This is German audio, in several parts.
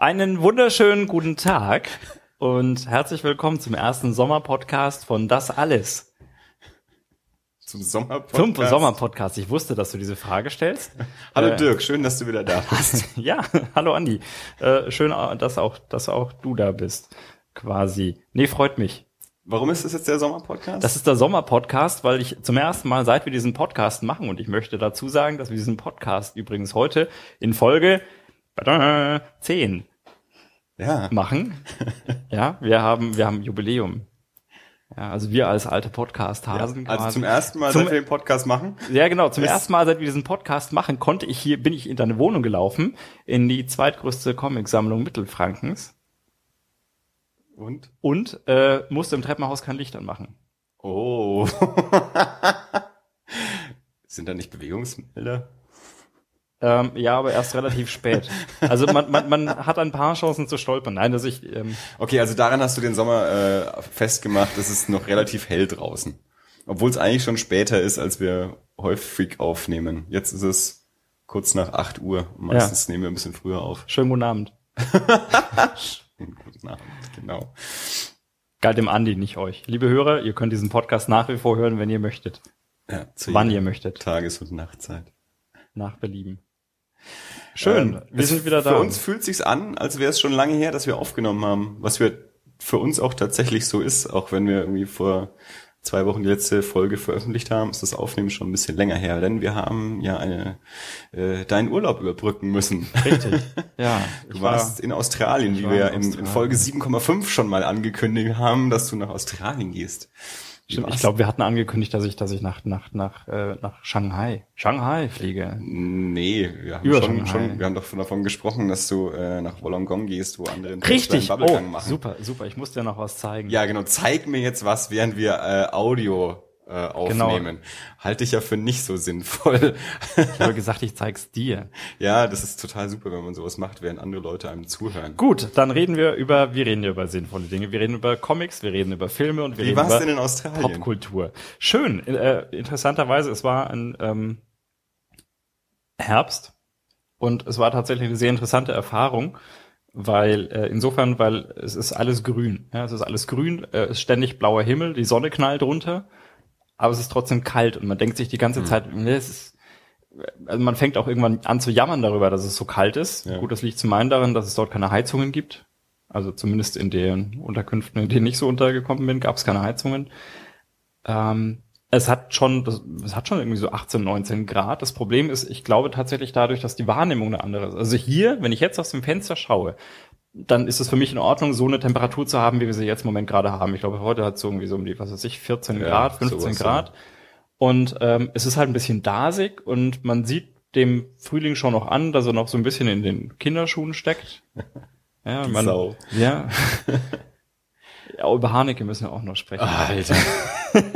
Einen wunderschönen guten Tag und herzlich willkommen zum ersten Sommerpodcast von Das Alles. Zum Sommerpodcast. Zum Sommerpodcast. Ich wusste, dass du diese Frage stellst. Hallo Äh, Dirk, schön, dass du wieder da bist. Ja, hallo Andi. Äh, schön, dass auch, dass auch du da bist. Quasi. Nee, freut mich. Warum ist das jetzt der Sommerpodcast? Das ist der Sommerpodcast, weil ich zum ersten Mal, seit wir diesen Podcast machen, und ich möchte dazu sagen, dass wir diesen Podcast übrigens heute in Folge tada, 10 ja. machen. Ja, wir haben, wir haben Jubiläum. Ja, also wir als alte ja. Podcast-Hasen. Also quasi. zum ersten Mal, Zum- seit wir den Podcast machen. Ja, genau. Zum ersten Mal, seit wir diesen Podcast machen, konnte ich hier, bin ich in deine Wohnung gelaufen, in die zweitgrößte Comicsammlung Mittelfrankens Und? und äh, musste im Treppenhaus kein Licht anmachen. Oh. Sind da nicht Bewegungsmelder? Ähm, ja, aber erst relativ spät. Also man, man, man hat ein paar Chancen zu stolpern. Nein, dass ich ähm, Okay, also daran hast du den Sommer äh, festgemacht, es ist noch relativ hell draußen. Obwohl es eigentlich schon später ist, als wir häufig aufnehmen. Jetzt ist es kurz nach 8 Uhr. Meistens nehmen wir ein bisschen früher auf. schönen guten Abend. Guten Abend, genau. Galt dem Andi, nicht euch. Liebe Hörer, ihr könnt diesen Podcast nach wie vor hören, wenn ihr möchtet. Ja, zu Wann ihr möchtet. Tages- und Nachtzeit. Nach Belieben. Schön, Ähm, wir sind wieder da. Für uns fühlt sich's an, als wäre es schon lange her, dass wir aufgenommen haben. Was wir für uns auch tatsächlich so ist, auch wenn wir irgendwie vor zwei Wochen die letzte Folge veröffentlicht haben, ist das Aufnehmen schon ein bisschen länger her, denn wir haben ja eine äh, deinen Urlaub überbrücken müssen. Richtig. Ja, Du ich war, warst in Australien, wie wir in in. Folge 7,5 schon mal angekündigt haben, dass du nach Australien gehst. Stimmt, ich glaube, wir hatten angekündigt, dass ich, dass ich nach, nach, nach, äh, nach Shanghai, Shanghai fliege. Nee, wir haben Über schon, Shanghai. schon, wir haben doch davon gesprochen, dass du äh, nach Wollongong gehst, wo andere Richtig. kleinen Oh, Bubblegang machen. super, super. Ich muss dir noch was zeigen. Ja, genau. Zeig mir jetzt was, während wir äh, Audio äh, Genau. aufnehmen. Halte ich ja für nicht so sinnvoll. Ich habe gesagt, ich zeig's dir. ja, das ist total super, wenn man sowas macht, während andere Leute einem zuhören. Gut, dann reden wir über, wir reden ja über sinnvolle Dinge. Wir reden über Comics, wir reden über Filme und wir Wie reden war's über denn in Australien? Popkultur. Schön. Äh, interessanterweise, es war ein ähm, Herbst und es war tatsächlich eine sehr interessante Erfahrung, weil äh, insofern, weil es ist alles grün. Ja, es ist alles grün, äh, es ist ständig blauer Himmel, die Sonne knallt runter, aber es ist trotzdem kalt und man denkt sich die ganze Zeit, nee, es ist also man fängt auch irgendwann an zu jammern darüber, dass es so kalt ist. Ja. Gut, das liegt zum einen daran, dass es dort keine Heizungen gibt. Also zumindest in den Unterkünften, in denen ich so untergekommen bin, gab es keine Heizungen. Ähm, es hat schon, das, es hat schon irgendwie so 18, 19 Grad. Das Problem ist, ich glaube tatsächlich dadurch, dass die Wahrnehmung eine andere ist. Also hier, wenn ich jetzt aus dem Fenster schaue, dann ist es für mich in Ordnung, so eine Temperatur zu haben, wie wir sie jetzt im Moment gerade haben. Ich glaube, heute hat es so irgendwie so um die, was weiß ich, 14 Ja, Grad, 15 sowas, Grad. Und ähm, es ist halt ein bisschen dasig und man sieht dem Frühling schon noch an, dass er noch so ein bisschen in den Kinderschuhen steckt. Ja, Die man, Sau. ja. ja, über Haneke müssen wir auch noch sprechen. Alter.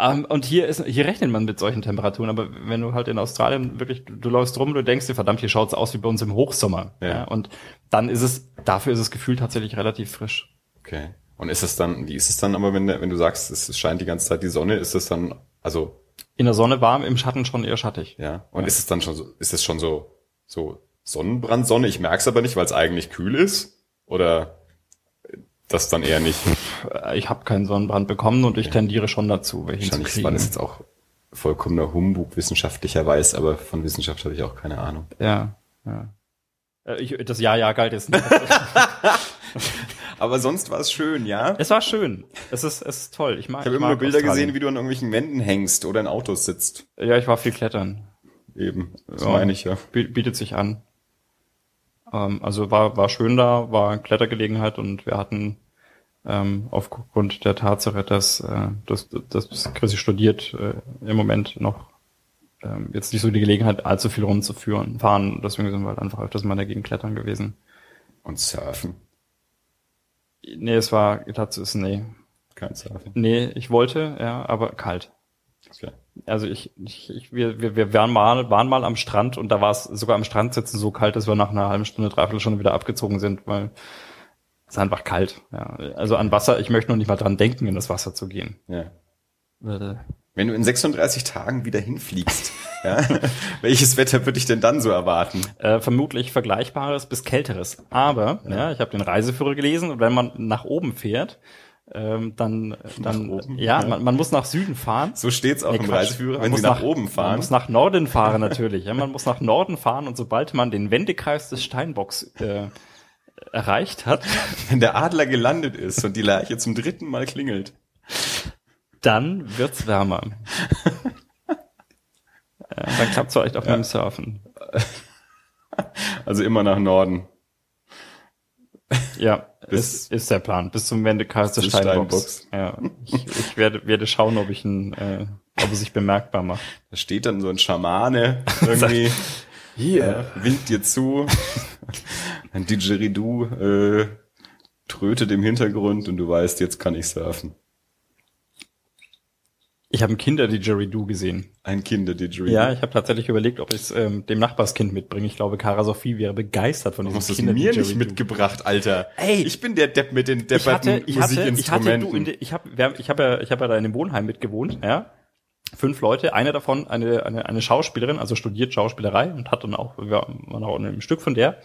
Ähm, und hier ist, hier rechnet man mit solchen Temperaturen, aber wenn du halt in Australien wirklich, du, du läufst rum, du denkst dir, verdammt, hier schaut's aus wie bei uns im Hochsommer. Ja. Ja. und dann ist es, dafür ist es gefühlt tatsächlich relativ frisch. Okay. Und ist es dann, wie ist es dann aber, wenn, wenn du sagst, es scheint die ganze Zeit die Sonne, ist es dann, also, In der Sonne warm, im Schatten schon eher schattig. ja. Und ist es dann schon so, ist es schon so, so Sonnenbrandsonne? Ich merk's aber nicht, weil es eigentlich kühl ist? Oder das dann eher nicht? Ich habe keinen Sonnenbrand bekommen und ich tendiere schon dazu, welchen zu Wahrscheinlich war kriegen. das jetzt auch vollkommener Humbug wissenschaftlicherweise, aber von Wissenschaft habe ich auch keine Ahnung. Ja, ja. Äh, Ich, das Ja, ja galt jetzt nicht. Aber sonst war es schön, ja? es war schön. Es ist, es ist toll. Ich mag Ich habe immer mag nur Bilder Australien. gesehen, wie du an irgendwelchen Wänden hängst oder in Autos sitzt. Ja, ich war viel klettern. Eben, das Ja. meine ich ja. Bi- Bietet sich an. Ähm, also war, war schön da, war eine Klettergelegenheit und wir hatten ähm, aufgrund der Tatsache, dass, äh, dass, dass Chrissy studiert, äh, im Moment noch ähm, jetzt nicht so die Gelegenheit, allzu viel rumzuführen, fahren. Deswegen sind wir halt einfach öfters mal Gegend klettern gewesen. Und Surfen. Nee, es war, dazu ist, nee. Kein Surfen. Nee, ich wollte, ja, aber kalt. Okay. Also ich, ich, ich wir, wir, wir waren mal, waren mal am Strand und da war es sogar am Strand sitzen so kalt, dass wir nach einer halben Stunde, dreiviertel Stunde wieder abgezogen sind, weil ist einfach kalt. Ja. Also an Wasser, ich möchte noch nicht mal dran denken, in das Wasser zu gehen. Ja. Wenn du in 36 Tagen wieder hinfliegst, ja, welches Wetter würde ich denn dann so erwarten? Äh, vermutlich Vergleichbares bis Kälteres. Aber, ja, ich habe den Reiseführer gelesen und wenn man nach oben fährt, ähm, dann, dann oben? ja, Ja. man, man muss nach Süden fahren. So steht's auch Nee, im Quatsch. Reiseführer, Man wenn muss sie nach, oben Man fahren. muss nach Norden fahren natürlich. Ja, man muss nach Norden fahren und sobald man den Wendekreis des Steinbocks äh, erreicht hat, Wenn der Adler gelandet ist und die Lerche zum dritten Mal klingelt. dann wird's wärmer. äh, dann klappt's vielleicht auch mit dem Surfen. Also immer nach Norden. Ja, Bis- ist, ist der Plan. Bis zum Wendekreis des Des Steinbocks. Ja, ich, ich werde, werde schauen, ob ich ihn, äh, ob er sich bemerkbar macht. Da steht dann so ein Schamane irgendwie, Hier. äh, winkt dir zu. Ein Didgeridoo äh, trötet im Hintergrund und du weißt, jetzt kann ich surfen. Ich habe ein Kinder-Didgeridoo gesehen. Ein Kinder-Didgeridoo. Ja, ich habe tatsächlich überlegt, ob ich es ähm, dem Nachbarskind mitbringe. Ich glaube, Cara Sophie wäre begeistert von diesem hast du es mir nicht mitgebracht, Alter? Ey. ich bin der Depp mit den Ich hatte, depperten ich hatte, ich hatte, Musikinstrumenten. du, in de, ich habe, ich habe ja, ich habe ja da in dem Wohnheim mitgewohnt, ja. Fünf Leute, eine davon eine, eine, eine Schauspielerin, also studiert Schauspielerei und hat dann auch, wir waren auch in einem Stück von der.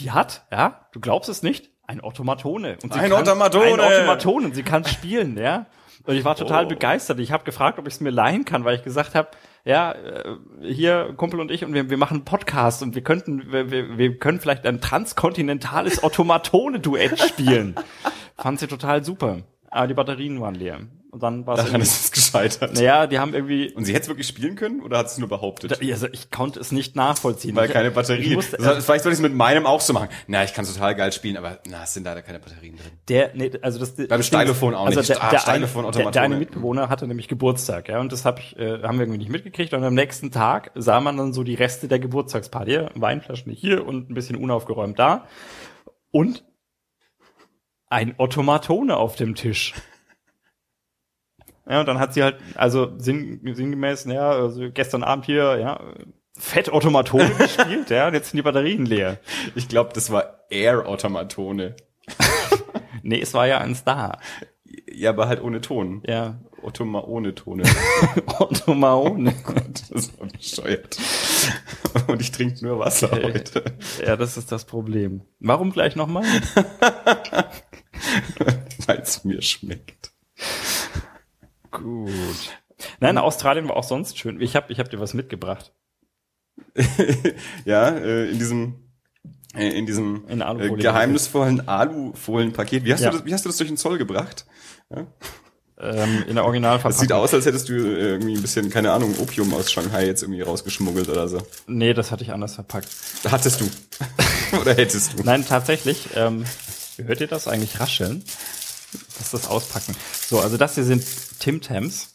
Die hat, ja, du glaubst es nicht, ein Automatone. Und sie Ein kann, Automatone! Ein Automatone und sie kann spielen, ja. Und ich war total Oh. begeistert. Ich habe gefragt, ob ich es mir leihen kann, weil ich gesagt habe, ja, äh, hier Kumpel und ich und wir, wir machen einen Podcast und wir könnten, wir, wir, wir können vielleicht ein transkontinentales Automatone-Duett spielen. Fand sie total super. Aber die Batterien waren leer. Und dann war es Daran ist es gescheitert. naja, die haben irgendwie, Und sie hätte es wirklich spielen können oder hat es nur behauptet? also ich konnte es nicht nachvollziehen. Weil ich, keine Batterie. musste, Das- Vielleicht soll ich es mit meinem auch so machen. Na, ich kann total geil spielen, aber na, es sind leider keine Batterien drin. Der, nee, also das Beim Stylophon auch also nicht. Der, Ah, der, Stylophon, der, der Automatone. eine Mitbewohner hatte nämlich Geburtstag, ja, und das hab ich, äh, haben wir irgendwie nicht mitgekriegt. Und am nächsten Tag sah man dann so die Reste der Geburtstagsparty. Weinflaschen hier und ein bisschen unaufgeräumt da. Und ein Automatone auf dem Tisch. Ja, und dann hat sie halt, also sinn, sinngemäß, ja, also gestern Abend hier, ja, Fett Automatone gespielt, ja, und jetzt sind die Batterien leer. Ich glaube, das war Air-Automatone. Nee, es war ja eins da. Ja, aber halt ohne Ton. Ja, Automa ohne Tone. Automatone. Das war bescheuert. Und ich trinke nur Wasser Okay. heute. Ja, das ist das Problem. Warum gleich nochmal? Weil es mir schmeckt. Gut. Nein, Australien war auch sonst schön. Ich habe ich hab dir was mitgebracht. ja, äh, in diesem äh, in diesem In äh, Alufolie. geheimnisvollen Alufolien-Paket. Wie hast Ja. du das, wie hast du das durch den Zoll gebracht? Ähm, in der Das Originalverpackung. sieht aus, als hättest du äh, irgendwie ein bisschen, keine Ahnung, Opium aus Shanghai jetzt irgendwie rausgeschmuggelt oder so. Nee, das hatte ich anders verpackt. Hattest du. oder hättest du. Nein, tatsächlich. Ähm, hört ihr das eigentlich rascheln? Das ist das Auspacken. So, also das hier sind Tim Tams.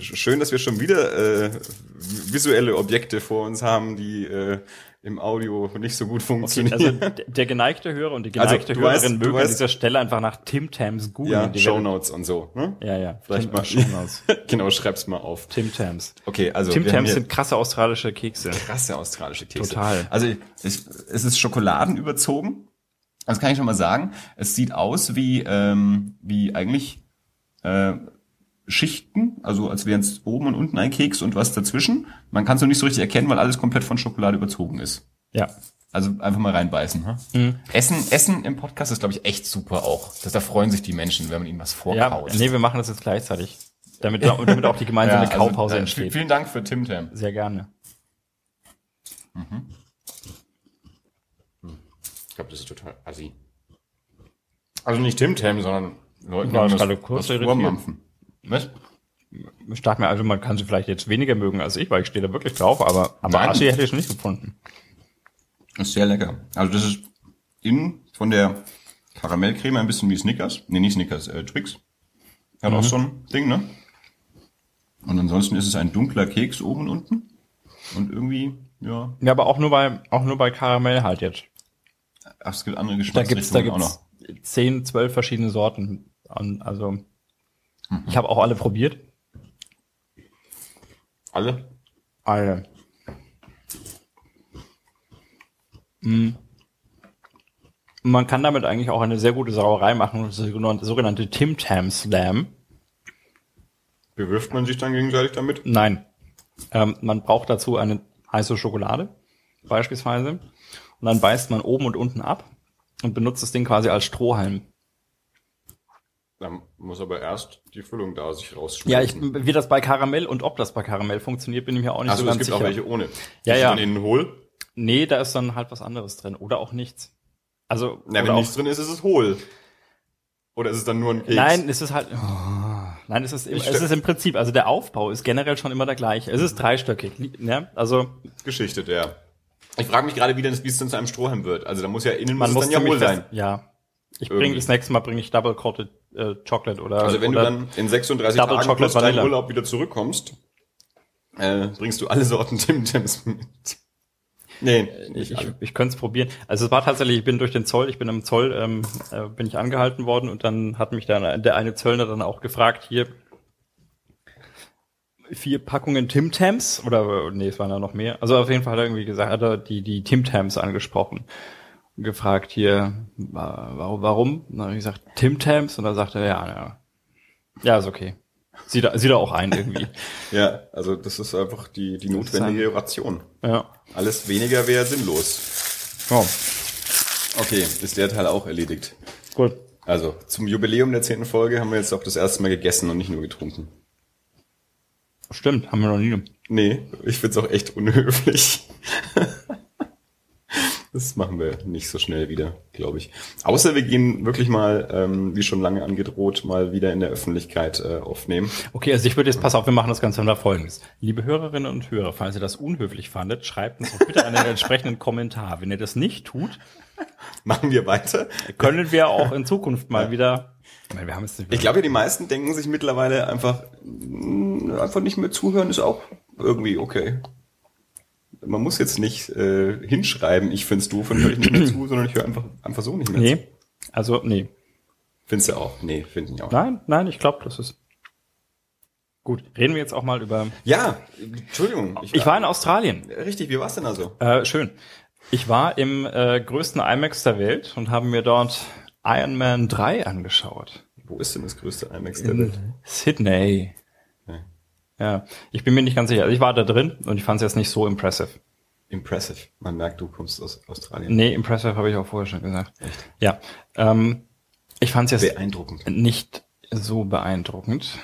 Schön, dass wir schon wieder äh, visuelle Objekte vor uns haben, die äh, im Audio nicht so gut Okay, funktionieren. also d- der geneigte Hörer und die Also, geneigte du Hörerin weißt- mögen an weißt- dieser Stelle einfach nach Tim Tams googeln. ja, Die Show Notes und so. Ne? Ja, ja. Vielleicht Tim, mal. Shownotes. genau, schreib's mal auf. Tim Tams. Okay, also Tim Tams sind krasse australische Kekse. krasse australische Kekse. Total. Also ich, es ist Schokoladen überzogen. Das kann ich schon mal sagen. Es sieht aus wie ähm, wie eigentlich äh, Schichten, also als wären es oben und unten ein Keks und was dazwischen. Man kann es noch nicht so richtig erkennen, weil alles komplett von Schokolade überzogen ist. Ja. Also einfach mal reinbeißen. Hm? Essen, Essen im Podcast ist, glaube ich, echt super auch. Das, da freuen sich die Menschen, wenn man ihnen was Ja, vorkaut. nee, wir machen das jetzt gleichzeitig. Damit, damit auch die gemeinsame Ja, also, Kaupause äh, entsteht. Vielen Dank für Tim Tam. Sehr gerne. Ich glaube, das ist total assi. Also nicht Tim Tam, sondern Leuten, die das, gerade kurz das irritiert. Was? Stark mir, also man kann sie vielleicht jetzt weniger mögen als ich, weil ich stehe da wirklich drauf, aber, aber Nein. Aschi hätte ich nicht gefunden. Das ist sehr lecker. Also das ist innen von der Karamellcreme ein bisschen wie Snickers. Nee, nicht Snickers, äh, Twix. Hat Mhm. auch so ein Ding, ne? Und ansonsten ist es ein dunkler Keks oben und unten. Und irgendwie, ja, Ja, aber auch nur bei, auch nur bei Karamell halt jetzt. ach, es gibt andere Da gibt's, da Geschmacksrichtungen auch noch. gibt's zehn, zwölf verschiedene Sorten. Also, Mhm. ich habe auch alle probiert. Alle? Alle. Mm. Man kann damit eigentlich auch eine sehr gute Sauerei machen, das sogenannte Tim Tam Slam. Bewirft man sich dann gegenseitig damit? Nein. Ähm, man braucht dazu eine heiße Schokolade, beispielsweise. Und dann beißt man oben und unten ab und benutzt das Ding quasi als Strohhalm. Dann muss aber erst die Füllung da sich rausschmeißen. Ja, ich, wie das bei Karamell und ob das bei Karamell funktioniert, bin ich mir auch nicht also so es ganz gibt sicher. auch welche ohne. Ja, ja. Dann innen hohl. Nee, da ist dann halt was anderes drin. Oder auch nichts. Also, Na, wenn auch, nichts drin ist, ist es hohl. Oder ist es dann nur ein Keks? Nein, es ist halt, oh, nein, es ist, es ist im Prinzip, also der Aufbau ist generell schon immer der gleiche. Es ist dreistöckig, ja, also, Geschichte, der. Ich frage mich gerade, wie denn das, wie es denn zu einem Strohhalm wird. Also da muss ja innen man muss muss es dann ja fest, sein. ja. Ich bringe das nächste Mal bringe ich Double Coated äh, Chocolate oder Also wenn oder, du dann in 36 Double Tagen Chocolate plus deinen. Urlaub wieder zurückkommst, äh, bringst du alle Sorten Tim Tams mit. Nee, nicht ich, alle. ich könnte es probieren. Also es war tatsächlich, ich bin durch den Zoll, ich bin im Zoll, ähm, äh, bin ich angehalten worden und dann hat mich dann der eine Zöllner dann auch gefragt, hier vier Packungen Tim Tams oder nee, es waren da noch mehr. Also auf jeden Fall hat er irgendwie gesagt, hat er die die Tim Tams angesprochen gefragt hier wa- warum warum? Und dann habe ich gesagt Tim Tams und dann sagte er ja, ja. Ja, ist okay. Sieht er, sieht er auch ein irgendwie. Ja, also das ist einfach die, die notwendige Ration. ja. Alles weniger wäre sinnlos. Oh, Okay, ist der Teil auch erledigt. gut. Also, zum Jubiläum der zehnten Folge haben wir jetzt auch das erste Mal gegessen und nicht nur getrunken. Stimmt, haben wir noch nie. Nee, ich find's auch echt unhöflich. Das machen wir nicht so schnell wieder, glaube ich. Außer wir gehen wirklich mal, ähm, wie schon lange angedroht, mal wieder in der Öffentlichkeit äh, aufnehmen. Okay, also ich würde jetzt, pass auf, wir machen das Ganze unter folgendes. Liebe Hörerinnen und Hörer, falls ihr das unhöflich fandet, schreibt uns doch bitte einen entsprechenden Kommentar. Wenn ihr das nicht tut, Machen wir weiter. können wir auch in Zukunft mal wieder, ich meine, wir haben jetzt nicht Ich glaube, die meisten denken sich mittlerweile einfach, mh, einfach nicht mehr zuhören ist auch irgendwie okay. Man muss jetzt nicht äh, hinschreiben, ich find's doof und höre ich nicht mehr zu, sondern ich höre einfach, einfach so nicht mehr zu. nee, also nee. Findest du auch? Nee, finde ich auch. Nein, nein, ich glaube, das ist gut. Reden wir jetzt auch mal über, Ja, Entschuldigung. ich war in Australien. Richtig, wie war's denn also? Äh, schön. Ich war im äh, größten IMAX der Welt und habe mir dort Iron Man 3 angeschaut. Wo ist denn das größte IMAX der Welt? Sydney. Ja. Ich bin mir nicht ganz sicher. Also ich war da drin und ich fand es jetzt nicht so impressive. Impressive. Man merkt, du kommst aus Australien. Nee, impressive habe ich auch vorher schon gesagt. Echt? Ja. Ähm, ich fand es jetzt Beeindruckend. nicht so beeindruckend.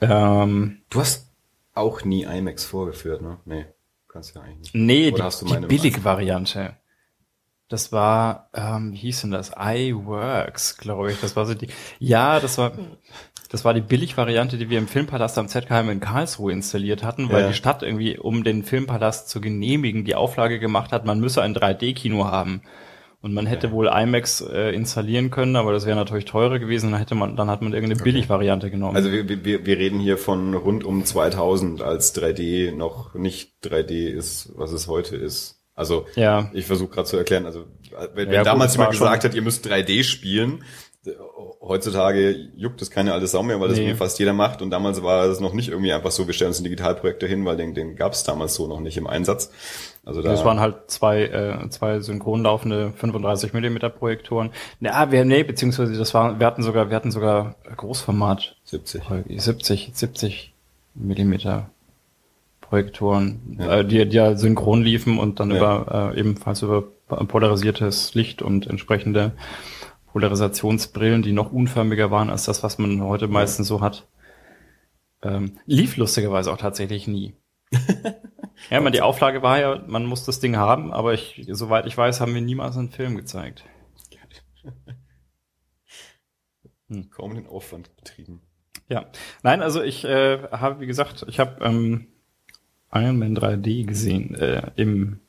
Ähm, Du hast auch nie IMAX vorgeführt, ne? Nee, kannst ja eigentlich nicht. nee, Oder die, hast du die meine Billig-Variante. Das war, ähm, wie hieß denn das? iWorks, glaube ich. Das war so die. Ja, das war. Das war die Billig-Variante, die wir im Filmpalast am ZKM in Karlsruhe installiert hatten, weil Ja. die Stadt irgendwie, um den Filmpalast zu genehmigen, die Auflage gemacht hat, man müsse ein 3D-Kino haben. Und man hätte wohl IMAX äh, installieren können, aber das wäre natürlich teurer gewesen. Dann hätte man, dann hat man irgendeine Billig-Variante genommen. Also wir, wir, wir reden hier von rund um 2000, als 3D noch nicht 3D ist, was es heute ist. Also Ja. ich versuche gerade zu erklären, also wenn, wenn Ja, gut, damals jemand gesagt schon- hat, ihr müsst 3D spielen, äh, heutzutage juckt das keine alte Sau mehr, weil das Nee. irgendwie fast jeder macht und damals war es noch nicht irgendwie einfach so, wir stellen uns einen Digitalprojektor hin, weil den, den gab es damals so noch nicht im Einsatz. Also da, Das waren halt zwei, äh, zwei synchron laufende 35 Millimeter Projektoren. Ja, wir, nee, beziehungsweise das war, wir hatten sogar, wir hatten sogar Großformat 70. 70, 70 Millimeter Projektoren, Ja. äh, die, die ja synchron liefen und dann Ja. über äh, ebenfalls über polarisiertes Licht und entsprechende Polarisationsbrillen, die noch unförmiger waren als das, was man heute meistens so hat. Ähm, lief lustigerweise auch tatsächlich nie. ja, man, die Auflage war ja, man muss das Ding haben, aber ich, soweit ich weiß, haben wir niemals einen Film gezeigt. Kaum den Aufwand betrieben. Ja, nein, also ich äh, habe, wie gesagt, ich habe ähm, Iron Man 3D gesehen äh, im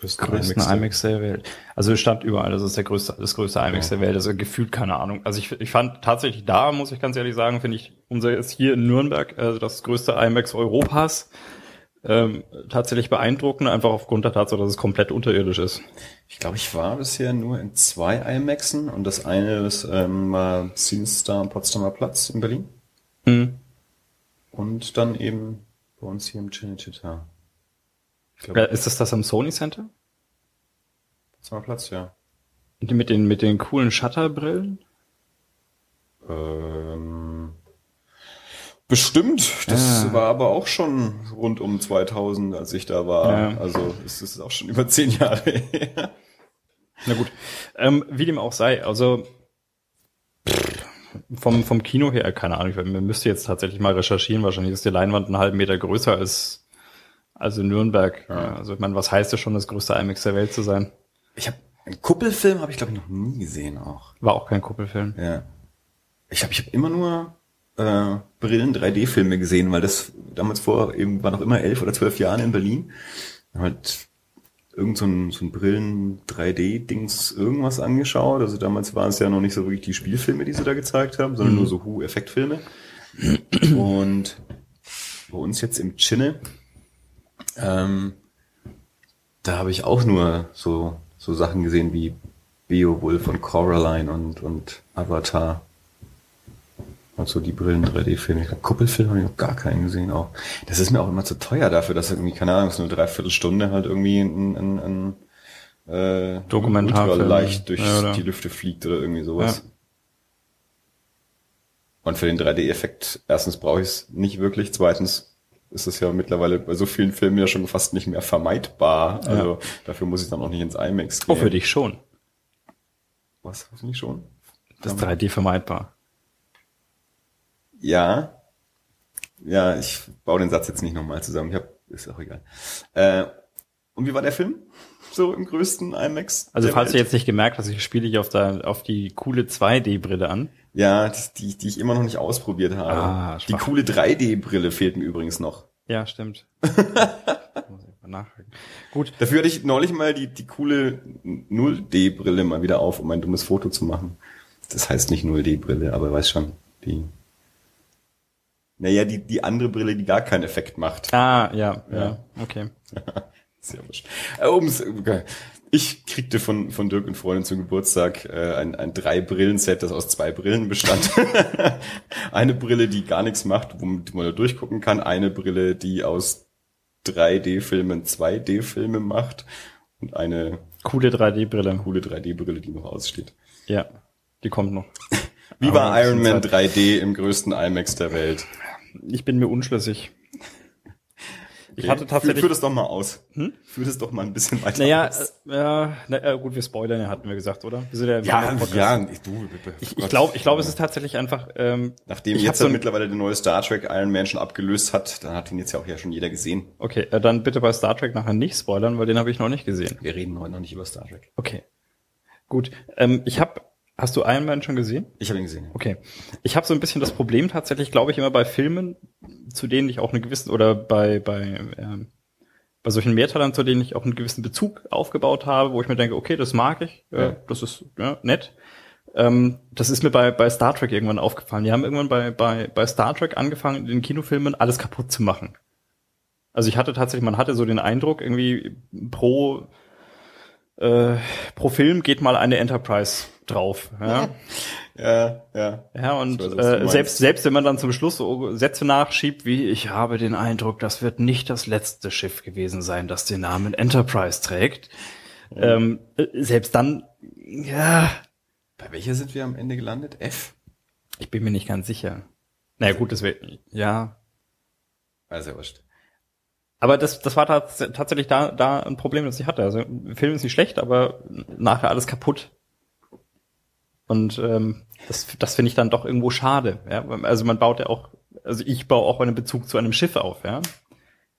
größten IMAX der Welt. Also es stand überall, das ist der größte, das größte IMAX Ja. der Welt, also gefühlt keine Ahnung. Also ich, ich fand tatsächlich da, muss ich ganz ehrlich sagen, finde ich unser jetzt hier in Nürnberg, also das größte IMAX Europas, ähm, tatsächlich beeindruckend, einfach aufgrund der Tatsache, dass es komplett unterirdisch ist. Ich glaube, ich war bisher nur in zwei IMAXen und das eine ist ähm, war Cinestar am Potsdamer Platz in Berlin Hm. und dann eben bei uns hier im Cinecittà. Ich glaube, Äh, Ist das das am Sony Center? Potsdamer Platz, ja. Mit den, mit den coolen Shutterbrillen? Ähm, Bestimmt, das Ah. war aber auch schon rund um 2000, als ich da war. Ja. Also es ist auch schon über zehn Jahre her. Na gut. Ähm, wie dem auch sei, also vom, vom Kino her, keine Ahnung, man müsste jetzt tatsächlich mal recherchieren, wahrscheinlich ist die Leinwand einen halben Meter größer als, als in Nürnberg. Ja. Also ich meine, was heißt es schon, das größte IMAX der Welt zu sein? Ich habe einen Kuppelfilm habe ich glaube ich noch nie gesehen auch. War auch kein Kuppelfilm. Ja. Ich habe ich hab immer nur äh, Brillen 3D-Filme gesehen, weil das damals vor eben war noch immer elf oder zwölf Jahren in Berlin. Halt irgend so ein, so ein Brillen 3D-Dings irgendwas angeschaut. Also damals waren es ja noch nicht so wirklich die Spielfilme, die sie da gezeigt haben, sondern nur so Hu-Effektfilme. Und bei uns jetzt im Chinne, ähm, da habe ich auch nur so, so Sachen gesehen wie Beowulf und Coraline und, und Avatar. Also die Brillen 3D-Filme. Ich glaube, Kuppelfilm habe ich noch gar keinen gesehen auch. Das ist mir auch immer zu teuer dafür, dass irgendwie, keine Ahnung, so eine Dreiviertelstunde halt irgendwie ein, ein, ein äh, Dokumentarfilm. ultra leicht durch Ja, die Lüfte fliegt oder irgendwie sowas. Ja. Und für den 3D-Effekt, erstens brauche ich es nicht wirklich, zweitens ist es ja mittlerweile bei so vielen Filmen ja schon fast nicht mehr vermeidbar. Also dafür muss ich dann auch nicht ins IMAX gehen. Auch für dich schon. Was, du nicht schon? Das ist 3D vermeidbar. Ja. Ja, ich baue den Satz jetzt nicht nochmal zusammen. Ich hab, ist auch egal. Äh, und wie war der Film? So im größten IMAX? Also falls du Welt? jetzt nicht gemerkt hast, ich spiele dich auf, der, auf die coole 2D-Brille an. Ja, die, die, die ich immer noch nicht ausprobiert habe. Ah, die coole 3D-Brille fehlt mir übrigens noch. Ja, stimmt. Muss ich mal nachhaken. Gut, Dafür hatte ich neulich mal die, die coole 0D-Brille mal wieder auf, um ein dummes Foto zu machen. Das heißt nicht 0D-Brille, aber weiß schon, die. Naja, die, die andere Brille, die gar keinen Effekt macht. Ah, ja, ja, Ja. okay. Sehr wurscht. Äh. Ich kriegte von, von Dirk und Freundin zum Geburtstag äh, ein, ein drei Brillen-Set, das aus zwei Brillen bestand. eine Brille, die gar nichts macht, womit man da durchgucken kann. Eine Brille, die aus 3D-Filmen 2D-Filme macht. Und eine Coole 3D-Brille. coole 3D-Brille, die noch aussteht. Ja, die kommt noch. Wie war Iron Man Zeit. 3D im größten IMAX der Welt? Ich bin mir unschlüssig. Ich hatte tatsächlich. Führ, führ das doch mal aus. Hm? Führ das doch mal ein bisschen weiter naja, aus. äh, na, äh, gut, wir spoilern ja, hatten wir gesagt, oder? Wir sind ja, im Ja, ja, du, bitte. Ich, Gott. ich glaube, ich glaube, es ist tatsächlich einfach. Ähm, Nachdem ich jetzt so ein- mittlerweile der neue Star Trek Iron Man schon abgelöst hat, dann hat ihn jetzt ja auch ja schon jeder gesehen. Okay, äh, dann bitte bei Star Trek nachher nicht spoilern, weil den habe ich noch nicht gesehen. Wir reden heute noch nicht über Star Trek. Okay, gut. Ähm, ich habe, hast du Iron Man schon gesehen? Ich habe ihn gesehen. ja. Okay. Ich habe so ein bisschen das Problem tatsächlich, glaube ich, immer bei Filmen, zu denen ich auch eine gewisse oder bei bei ähm, bei solchen Mehrteilern, zu denen ich auch einen gewissen Bezug aufgebaut habe, wo ich mir denke, okay, das mag ich, äh, Ja. das ist ja, nett. Ähm, das ist mir bei bei Star Trek irgendwann aufgefallen. Die haben irgendwann bei bei bei Star Trek angefangen, in den Kinofilmen alles kaputt zu machen. Also ich hatte tatsächlich, man hatte so den Eindruck, irgendwie pro äh, pro Film geht mal eine Enterprise drauf. Ja. Ja, ja. Ja, und weiß, äh, selbst, selbst wenn man dann zum Schluss so Sätze nachschiebt, wie ich habe den Eindruck, das wird nicht das letzte Schiff gewesen sein, das den Namen Enterprise trägt. Ähm, äh, selbst dann, ja, Bei welcher sind wir am Ende gelandet? F? ich bin mir nicht ganz sicher. Naja, gut, das wäre, ja. Also wurscht. Aber das, das war tats tatsächlich da, da ein Problem, das ich hatte. Also, der Film ist nicht schlecht, aber nachher alles kaputt. Und ähm, das, das finde ich dann doch irgendwo schade. Ja? Also man baut ja auch, also ich baue auch einen Bezug zu einem Schiff auf. Ja,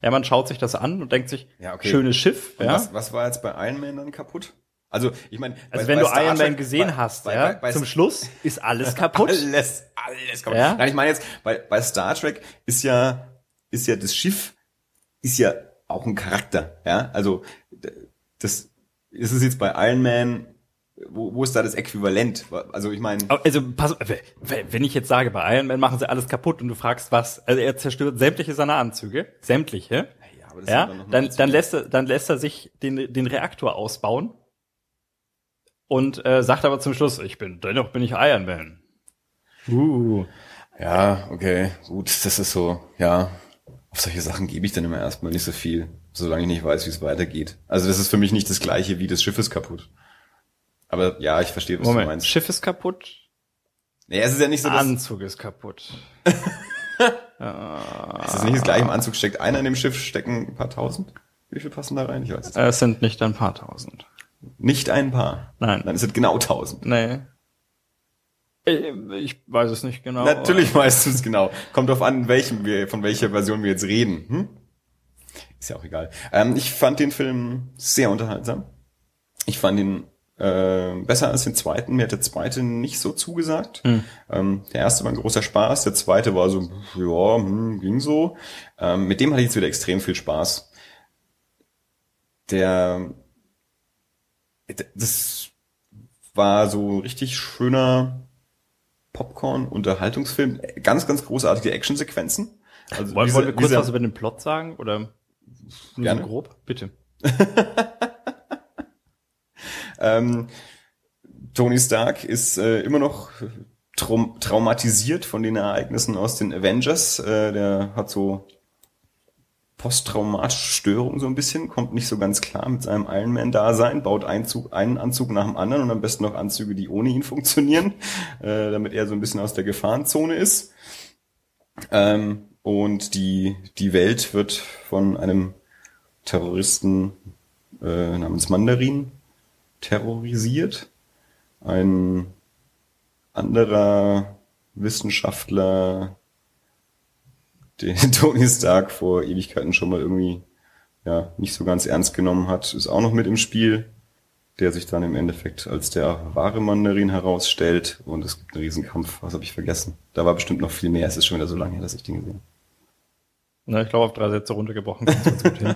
ja man schaut sich das an und denkt sich, Ja, okay. schönes Schiff. Und ja? was, was war jetzt bei Iron Man dann kaputt? Also, ich meine, also bei- wenn bei du Star Iron Man Trek- gesehen bei- hast, ja, zum Schluss ist alles kaputt. Alles, alles kaputt. Ja? Nein, ich meine jetzt, bei, bei Star Trek ist ja, ist ja das Schiff, ist ja auch ein Charakter, ja. Also, das ist es jetzt bei Iron Man, wo, wo ist da das Äquivalent? Also, ich meine, Also pass, wenn ich jetzt sage, bei Iron Man machen sie alles kaputt und du fragst was, also er zerstört sämtliche seiner Anzüge, sämtliche, ja, aber das ja, dann, Anzüge. dann lässt er, dann lässt er sich den, den Reaktor ausbauen und äh, sagt aber zum Schluss, ich bin, dennoch bin ich Iron Man. Uh. Ja, okay, gut, das ist so, ja. Auf solche Sachen gebe ich dann immer erstmal nicht so viel, solange ich nicht weiß, wie es weitergeht. Also das ist für mich nicht das gleiche wie das Schiff ist kaputt. Aber ja, ich verstehe, was du Moment, meinst. Schiff ist kaputt, Naja, es ist ja nicht so, dass, Anzug ist kaputt. Ist das nicht das gleiche im Anzug steckt einer in dem Schiff, stecken ein paar tausend? Wie viel passen da rein? Ich weiß es Es sind nicht ein paar tausend. Nicht ein paar. Nein. Nein, es sind genau tausend. Nee. Ich, ich weiß es nicht genau. Natürlich weißt du es genau. Kommt drauf an, welchem wir, von welcher Version wir jetzt reden. Hm? Ist ja auch egal. Ähm, ich fand den Film sehr unterhaltsam. Ich fand ihn äh, besser als den zweiten. Mir hat der zweite nicht so zugesagt. Hm. Ähm, der erste war ein großer Spaß, der zweite war so, ja, hm, ging so. Ähm, mit dem hatte ich jetzt wieder extrem viel Spaß. Der, das war so richtig schöner Popcorn-Unterhaltungsfilm. Ganz, ganz großartige Actionsequenzen. Also Wollen, dieser- wollen wir kurz dieser- was über den Plot sagen? Oder nur so grob? Bitte. Ähm, Tony Stark ist äh, immer noch traum traumatisiert von den Ereignissen aus den Avengers. Äh, der hat so posttraumatische Störung so ein bisschen, kommt nicht so ganz klar mit seinem Iron Man-Dasein, baut Einzug, einen Anzug nach dem anderen und am besten noch Anzüge, die ohne ihn funktionieren, äh, damit er so ein bisschen aus der Gefahrenzone ist. Ähm, und die, die Welt wird von einem Terroristen äh, namens Mandarin terrorisiert. Ein anderer Wissenschaftler, den Tony Stark vor Ewigkeiten schon mal irgendwie ja nicht so ganz ernst genommen hat, ist auch noch mit im Spiel, der sich dann im Endeffekt als der wahre Mandarin herausstellt und es gibt einen Riesenkampf. Was habe ich vergessen? Da war bestimmt noch viel mehr. Es ist schon wieder so lange her, dass ich den gesehen habe. Na, ich glaube, auf drei Sätze runtergebrochen kommt ganz gut hin.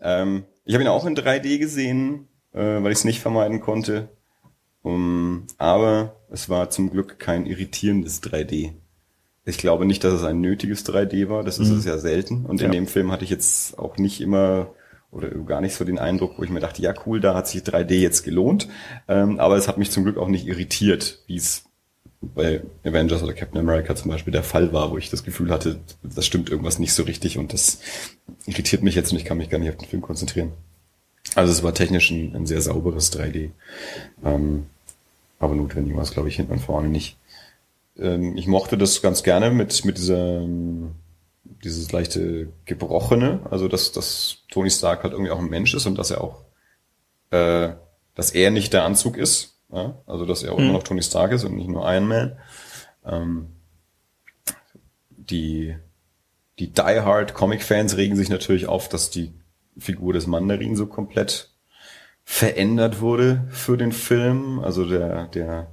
Ähm, ich habe ihn auch in 3D gesehen, äh, weil ich es nicht vermeiden konnte. Um, aber es war zum Glück kein irritierendes 3D. Ich glaube nicht, dass es ein nötiges 3D war. Das ist Mhm. es ja selten. Und in Ja. dem Film hatte ich jetzt auch nicht immer oder gar nicht so den Eindruck, wo ich mir dachte, ja cool, da hat sich 3D jetzt gelohnt. Ähm, aber es hat mich zum Glück auch nicht irritiert, wie es bei Avengers oder Captain America zum Beispiel der Fall war, wo ich das Gefühl hatte, das stimmt irgendwas nicht so richtig und das irritiert mich jetzt und ich kann mich gar nicht auf den Film konzentrieren. Also es war technisch ein, ein sehr sauberes 3D. Ähm, aber notwendig war es, glaube ich, hinten und vorne nicht. Ähm, ich mochte das ganz gerne mit, mit dieser, ähm, dieses leichte Gebrochene, also dass, dass Tony Stark halt irgendwie auch ein Mensch ist und dass er auch, äh, dass er nicht der Anzug ist, ja? also dass er auch Mhm. immer noch Tony Stark ist und nicht nur Iron Man. Ähm, die, die Die Hard Comic-Fans regen sich natürlich auf, dass die Figur des Mandarin so komplett verändert wurde für den Film. Also der, der,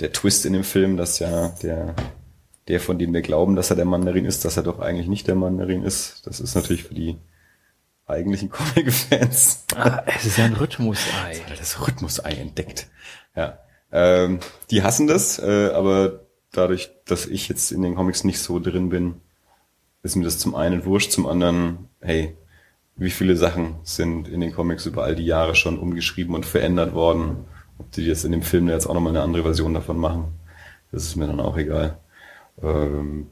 der Twist in dem Film, dass ja der, der, von dem wir glauben, dass er der Mandarin ist, dass er doch eigentlich nicht der Mandarin ist. Das ist natürlich für die eigentlichen Comic-Fans ah, es ist ja ein Rhythmusei. das Rhythmusei entdeckt. Ja. Ähm, die hassen das, äh, aber dadurch, dass ich jetzt in den Comics nicht so drin bin, ist mir das zum einen wurscht, zum anderen, hey, wie viele Sachen sind in den Comics über all die Jahre schon umgeschrieben und verändert worden. Ob die jetzt in dem Film jetzt auch nochmal eine andere Version davon machen, das ist mir dann auch egal. Ähm,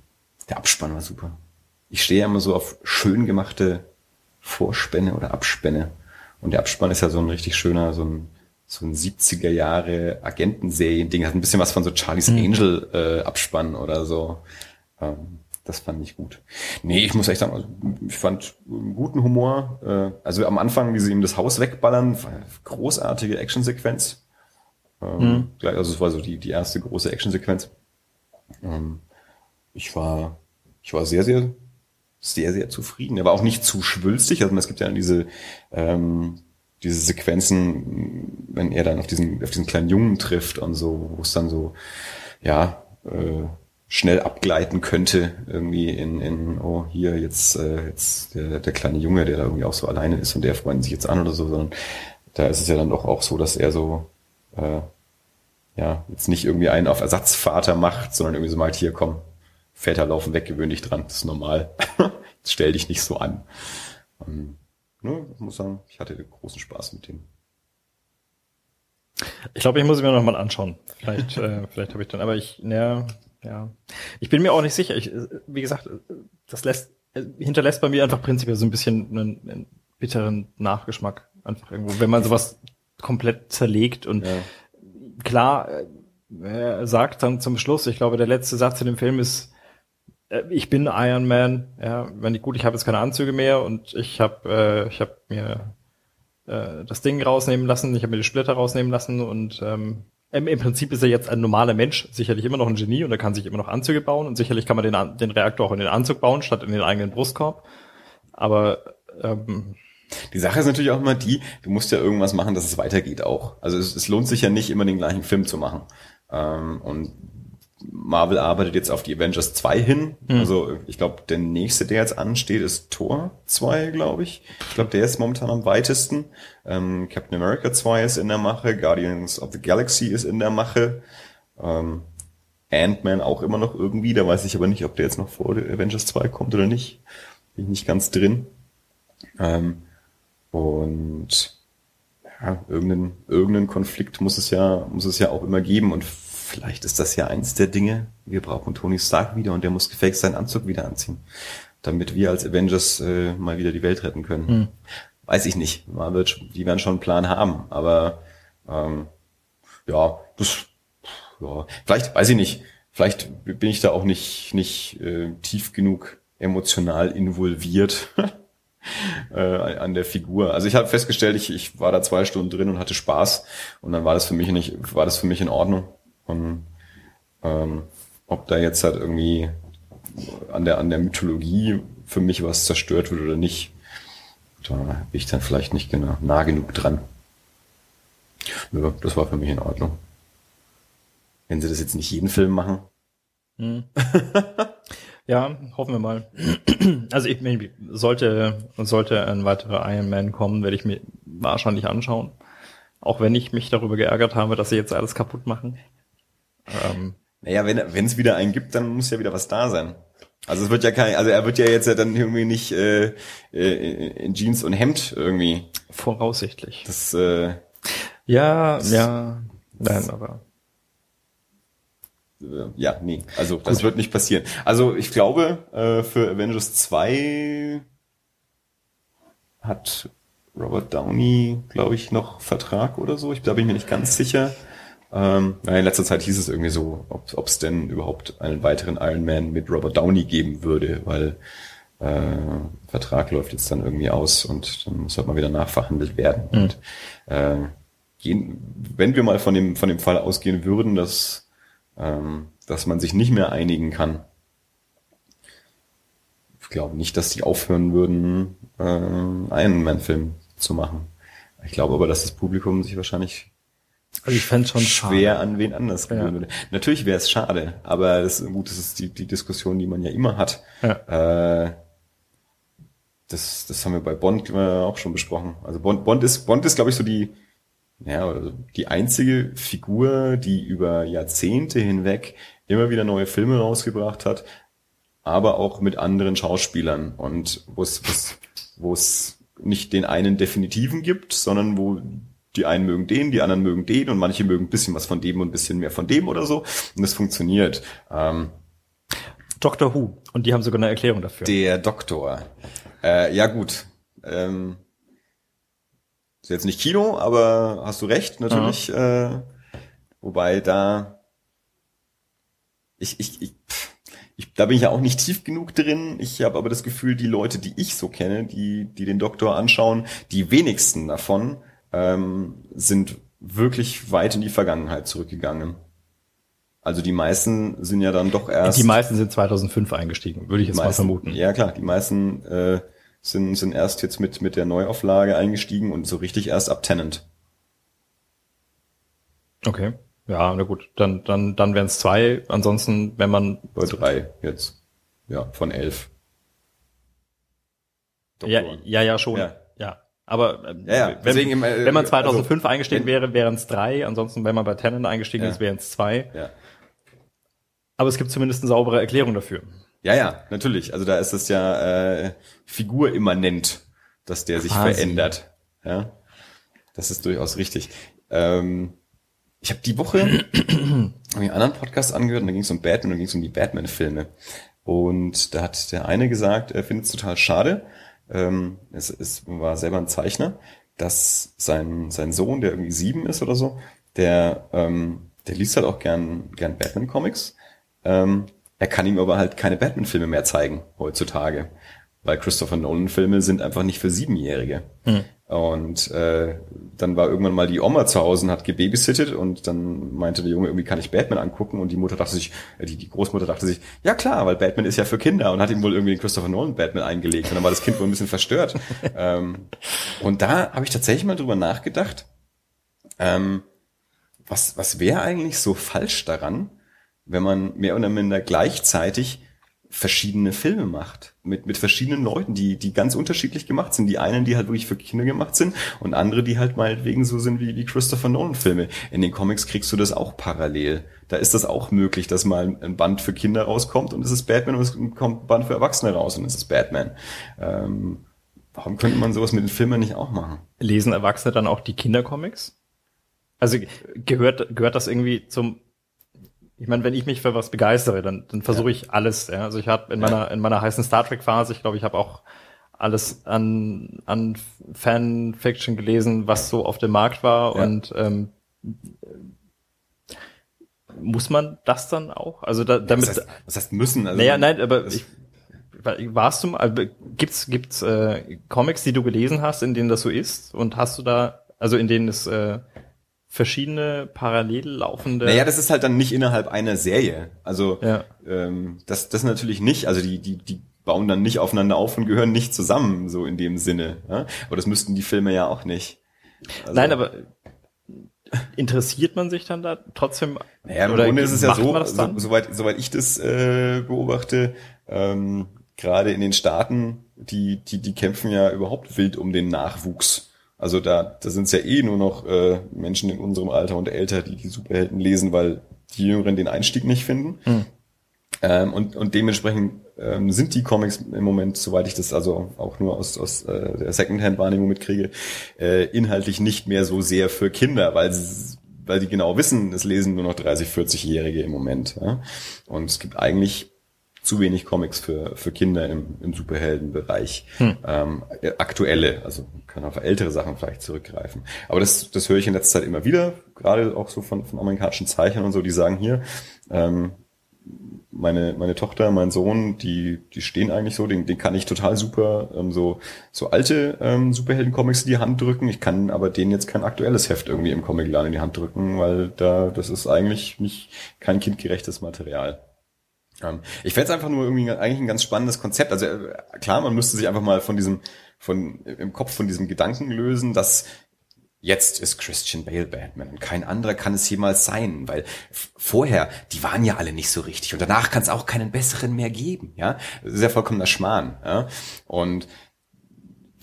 der Abspann war super. Ich stehe ja immer so auf schön gemachte Vorspänne oder Abspänne. Und der Abspann ist ja so ein richtig schöner, so ein, so ein 70er Jahre Agentenserien-Ding. Hat ein bisschen was von so Charlie's Angel äh, Abspann oder so. Ähm, das fand ich gut. Nee, ich muss echt sagen, also, ich fand einen guten Humor. Äh, also am Anfang, wie sie ihm das Haus wegballern, großartige Actionsequenz. Ähm, gleich- Also es war so die, die erste große Actionsequenz. Ähm, ich war, ich war sehr, sehr, sehr, sehr zufrieden. Er war auch nicht zu schwülstig. Also es gibt ja diese, ähm, diese Sequenzen, wenn er dann auf diesen, auf diesen kleinen Jungen trifft und so, wo es dann so, ja, äh, schnell abgleiten könnte, irgendwie in, in oh, hier jetzt, äh, jetzt der, der kleine Junge, der da irgendwie auch so alleine ist und der freut sich jetzt an oder so, sondern da ist es ja dann doch auch so, dass er so, äh, ja, jetzt nicht irgendwie einen auf Ersatzvater macht, sondern irgendwie so mal, hier komm, Väter laufen weg, gewöhn dich dran, das ist normal. stell dich nicht so an. Ähm, ne, ich muss sagen, ich hatte großen Spaß mit dem. Ich glaube, ich muss es mir noch mal anschauen. Vielleicht, äh, vielleicht habe ich dann, aber ich, ja, ja. Ich bin mir auch nicht sicher. Ich, äh, wie gesagt, äh, das lässt, äh, hinterlässt bei mir einfach prinzipiell so ein bisschen einen, einen bitteren Nachgeschmack. Einfach irgendwo, wenn man sowas komplett zerlegt und Ja. klar, er sagt dann zum Schluss, ich glaube, der letzte Satz in dem Film ist, ich bin Iron Man, ja, wenn ich gut, ich habe jetzt keine Anzüge mehr und ich habe äh, ich habe mir äh, das Ding rausnehmen lassen, ich habe mir die Splitter rausnehmen lassen und ähm, im, im Prinzip ist er jetzt ein normaler Mensch, sicherlich immer noch ein Genie und er kann sich immer noch Anzüge bauen und sicherlich kann man den, den Reaktor auch in den Anzug bauen, statt in den eigenen Brustkorb. Aber ähm, die Sache ist natürlich auch immer die, du musst ja irgendwas machen, dass es weitergeht auch. Also es, es lohnt sich ja nicht immer den gleichen Film zu machen. Ähm, und Marvel arbeitet jetzt auf die Avengers 2 hin. Mhm. Also ich glaube, der nächste, der jetzt ansteht, ist Thor 2, glaube ich. Ich glaube, der ist momentan am weitesten. Ähm, Captain America 2 ist in der Mache, Guardians of the Galaxy ist in der Mache. Ähm, Ant-Man auch immer noch irgendwie, da weiß ich aber nicht, ob der jetzt noch vor Avengers 2 kommt oder nicht. Bin ich nicht ganz drin. Ähm, und ja, irgendeinen, irgendeinen Konflikt muss es ja, muss es ja auch immer geben und vielleicht ist das ja eins der Dinge. Wir brauchen Tony Stark wieder und der muss gefaked seinen Anzug wieder anziehen, damit wir als Avengers äh, mal wieder die Welt retten können. Hm. Weiß ich nicht. Man wird, die werden schon einen Plan haben, aber ähm, ja, das, ja, vielleicht, weiß ich nicht. Vielleicht bin ich da auch nicht nicht äh, tief genug emotional involviert. äh, an der Figur. Also ich habe festgestellt, ich, ich war da zwei Stunden drin und hatte Spaß und dann war das für mich nicht, war das für mich in Ordnung. Und ähm, ob da jetzt halt irgendwie an der, an der Mythologie für mich was zerstört wird oder nicht, da bin ich dann vielleicht nicht genau, nah genug dran. Ja, das war für mich in Ordnung. Wenn sie das jetzt nicht jeden Film machen. Hm. ja, hoffen wir mal. Also ich sollte, sollte ein weiterer Iron Man kommen, werde ich mir wahrscheinlich anschauen. Auch wenn ich mich darüber geärgert habe, dass sie jetzt alles kaputt machen. Ähm, naja, wenn es wieder einen gibt, dann muss ja wieder was da sein. Also es wird ja kein, also er wird ja jetzt ja dann irgendwie nicht äh, äh, in Jeans und Hemd irgendwie. Voraussichtlich. Das äh, ja, das, ja, nein, aber äh, ja, nee, also das Gut. wird nicht passieren. Also ich glaube, äh, für Avengers 2 hat Robert Downey, glaube ich, noch Vertrag oder so. Ich, da bin ich mir nicht ganz sicher. Ähm, in letzter Zeit hieß es irgendwie so, ob es denn überhaupt einen weiteren Iron Man mit Robert Downey geben würde, weil äh, Vertrag läuft jetzt dann irgendwie aus und dann muss halt mal wieder nachverhandelt werden. Mhm. Und äh, gehen, wenn wir mal von dem, von dem Fall ausgehen würden, dass, ähm, dass man sich nicht mehr einigen kann, ich glaube nicht, dass die aufhören würden, äh, einen Man-Film zu machen. Ich glaube aber, dass das Publikum sich wahrscheinlich also ich fände schon schwer schade. an wen anders gewöhnen würde. Natürlich wäre es schade, aber das, gut, das ist die, die Diskussion, die man ja immer hat. Ja. Äh, das, das haben wir bei Bond auch schon besprochen. Also Bond, Bond ist, Bond ist, glaube ich, so die, ja, also die einzige Figur, die über Jahrzehnte hinweg immer wieder neue Filme rausgebracht hat, aber auch mit anderen Schauspielern und wo es, wo es nicht den einen definitiven gibt, sondern wo die einen mögen den, die anderen mögen den und manche mögen ein bisschen was von dem und ein bisschen mehr von dem oder so. Und das funktioniert. Ähm, Doctor Who. Und die haben sogar eine Erklärung dafür. Der Doktor. Äh, ja gut. Ähm, ist jetzt nicht Kino, aber hast du recht, natürlich. Äh, wobei da ich, ich, ich, ich, da bin ich ja auch nicht tief genug drin. Ich habe aber das Gefühl, die Leute, die ich so kenne, die, die den Doktor anschauen, die wenigsten davon ähm, sind wirklich weit in die Vergangenheit zurückgegangen. Also die meisten sind ja dann doch erst. Die meisten sind 2005 eingestiegen, würde ich jetzt meisten, mal vermuten. Ja klar, die meisten äh, sind sind erst jetzt mit mit der Neuauflage eingestiegen und so richtig erst ab Tenant. Okay, ja, na gut, dann dann dann wären es zwei. Ansonsten, wenn man bei drei jetzt, ja, von elf. Ja, ja, ja, schon. Ja. Aber äh, ja, ja. Wenn, Deswegen, äh, wenn man 2005 also, eingestiegen wäre, wären es drei. Ansonsten, wenn man bei Tenon eingestiegen ja. ist, wären es zwei. Ja. Aber es gibt zumindest eine saubere Erklärung dafür. Ja, ja, natürlich. Also da ist es ja äh, figurimmanent, dass der sich Quasi. verändert. Ja, das ist durchaus richtig. Ähm, ich habe die Woche einen anderen Podcast angehört und da ging es um Batman, da ging es um die Batman-Filme. Und da hat der eine gesagt, er findet es total schade, ähm, es, es war selber ein Zeichner, dass sein, sein Sohn, der irgendwie sieben ist oder so, der, ähm, der liest halt auch gern, gern Batman-Comics. Ähm, Er kann ihm aber halt keine Batman-Filme mehr zeigen heutzutage, weil Christopher Nolan-Filme sind einfach nicht für Siebenjährige. Hm. Und äh, dann war irgendwann mal die Oma zu Hause und hat gebabysittet und dann meinte der Junge, irgendwie kann ich Batman angucken und die Mutter dachte sich, äh, die, die Großmutter dachte sich, ja klar, weil Batman ist ja für Kinder und hat ihm wohl irgendwie den Christopher Nolan Batman eingelegt und dann war das Kind wohl ein bisschen verstört. ähm, und da habe ich tatsächlich mal drüber nachgedacht, ähm, was, was wäre eigentlich so falsch daran, wenn man mehr oder minder gleichzeitig verschiedene Filme macht. Mit, mit verschiedenen Leuten, die, die ganz unterschiedlich gemacht sind. Die einen, die halt wirklich für Kinder gemacht sind und andere, die halt meinetwegen so sind wie die Christopher Nolan Filme. In den Comics kriegst du das auch parallel. Da ist das auch möglich, dass mal ein Band für Kinder rauskommt und es ist Batman und es kommt ein Band für Erwachsene raus und es ist Batman. Ähm, warum könnte man sowas mit den Filmen nicht auch machen? Lesen Erwachsene dann auch die Kindercomics? Also gehört, gehört das irgendwie zum ich meine, wenn ich mich für was begeistere, dann, dann versuche ich alles. Ja? Also ich habe in meiner in meiner heißen Star Trek Phase, ich glaube, ich habe auch alles an an Fanfiction gelesen, was so auf dem Markt war ja. und ähm, muss man das dann auch? Also da, damit. Was heißt, was heißt müssen? Also naja, nein, aber ich, warst du also gibt's gibt's äh, Comics, die du gelesen hast, in denen das so ist und hast du da also in denen es äh, verschiedene parallel laufende. Naja, das ist halt dann nicht innerhalb einer Serie. Also ja. ähm, das, das natürlich nicht. Also die, die, die bauen dann nicht aufeinander auf und gehören nicht zusammen, so in dem Sinne. Ja? Aber das müssten die Filme ja auch nicht. Also, Nein, aber interessiert man sich dann da trotzdem? Naja, im Grunde ist es ja so, so, soweit, soweit ich das äh, beobachte, ähm, gerade in den Staaten, die, die, die kämpfen ja überhaupt wild um den Nachwuchs. Also da, da sind es ja eh nur noch äh, Menschen in unserem Alter und älter, die die Superhelden lesen, weil die Jüngeren den Einstieg nicht finden. Mhm. Ähm, und, und dementsprechend ähm, sind die Comics im Moment, soweit ich das also auch nur aus, aus äh, der Secondhand-Wahrnehmung mitkriege, äh, inhaltlich nicht mehr so sehr für Kinder, weil sie, weil die genau wissen, es lesen nur noch 30, 40-Jährige im Moment. Ja? Und es gibt eigentlich zu wenig Comics für, für Kinder im, im Superheldenbereich. Hm. Ähm, aktuelle, also kann auf ältere Sachen vielleicht zurückgreifen. Aber das, das höre ich in letzter Zeit immer wieder, gerade auch so von, von amerikanischen Zeichnern und so, die sagen hier, ähm, meine, meine Tochter, mein Sohn, die, die stehen eigentlich so, den, den kann ich total super ähm, so, so alte ähm, Superhelden-Comics in die Hand drücken. Ich kann aber denen jetzt kein aktuelles Heft irgendwie im Comicladen in die Hand drücken, weil da, das ist eigentlich nicht kein kindgerechtes Material. Ähm, ich fände es einfach nur irgendwie eigentlich ein ganz spannendes Konzept. Also äh, klar, man müsste sich einfach mal von diesem, von im Kopf von diesem Gedanken lösen, dass jetzt ist Christian Bale Batman und kein anderer kann es jemals sein, weil vorher, die waren ja alle nicht so richtig und danach kann es auch keinen besseren mehr geben, ja. Das ist ja vollkommener Schmarrn, ja. Und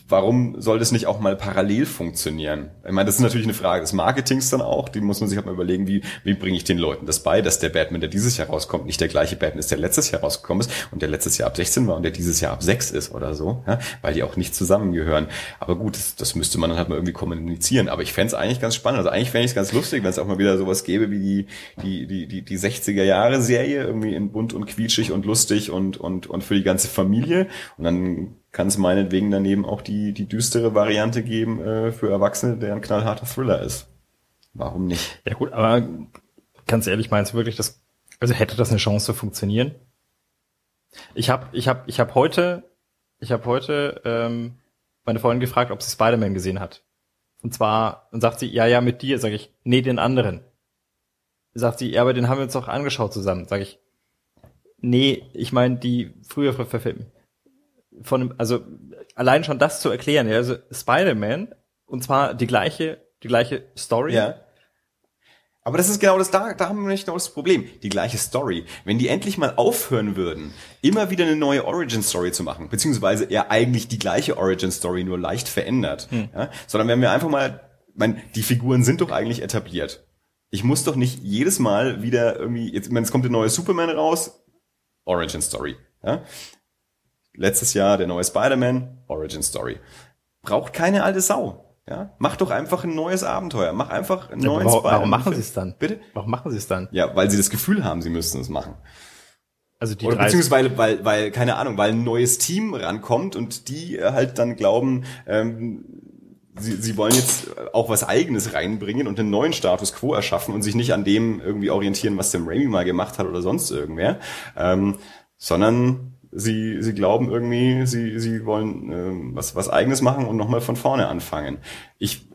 warum soll das nicht auch mal parallel funktionieren? Ich meine, das ist natürlich eine Frage des Marketings dann auch. Die muss man sich halt mal überlegen, wie, wie bringe ich den Leuten das bei, dass der Batman, der dieses Jahr rauskommt, nicht der gleiche Batman ist, der letztes Jahr rausgekommen ist und der letztes Jahr ab 16 war und der dieses Jahr ab 6 ist oder so, ja? weil die auch nicht zusammengehören. Aber gut, das, das müsste man dann halt mal irgendwie kommunizieren. Aber ich fände es eigentlich ganz spannend. Also eigentlich fände ich es ganz lustig, wenn es auch mal wieder sowas gäbe wie die, die, die, die, die 60er Jahre Serie, irgendwie in bunt und quietschig und lustig und, und, und für die ganze Familie. Und dann kann es meinetwegen daneben auch die, die düstere Variante geben äh, für Erwachsene, der ein knallharter Thriller ist. Warum nicht? Ja gut, aber ganz ehrlich, meinst du wirklich, dass, also hätte das eine Chance zu funktionieren? Ich habe ich hab, ich hab heute, ich habe heute ähm, meine Freundin gefragt, ob sie Spider-Man gesehen hat. Und zwar, und sagt sie, ja, ja, mit dir, sage ich, nee, den anderen. Sagt sie, ja, aber den haben wir uns auch angeschaut zusammen, sage ich. Nee, ich meine die früher verfilmten von, also allein schon das zu erklären, ja, also Spider-Man, und zwar die gleiche, die gleiche Story. Ja. Aber das ist genau das, da, da haben wir nicht noch das Problem. Die gleiche Story. Wenn die endlich mal aufhören würden, immer wieder eine neue Origin-Story zu machen, beziehungsweise eher eigentlich die gleiche Origin-Story, nur leicht verändert, hm. ja, sondern wenn wir einfach mal, mein, die Figuren sind doch eigentlich etabliert. Ich muss doch nicht jedes Mal wieder irgendwie, jetzt, wenn es kommt der neue Superman raus, Origin Story. Ja? Letztes Jahr der neue Spider-Man, Origin Story. Braucht keine alte Sau. Ja, mach doch einfach ein neues Abenteuer. Mach einfach einen neuen warum, Warum machen sie es dann? Bitte? Warum machen sie es dann? Ja, weil sie das Gefühl haben, sie müssten es machen. Also die Oder beziehungsweise weil, weil, keine Ahnung, weil ein neues Team rankommt und die halt dann glauben, ähm, sie, sie wollen jetzt auch was Eigenes reinbringen und einen neuen Status quo erschaffen und sich nicht an dem irgendwie orientieren, was Sam Raimi mal gemacht hat oder sonst irgendwer, ähm, sondern sie, sie glauben irgendwie, sie, sie wollen ähm, was, was Eigenes machen und nochmal von vorne anfangen. Ich,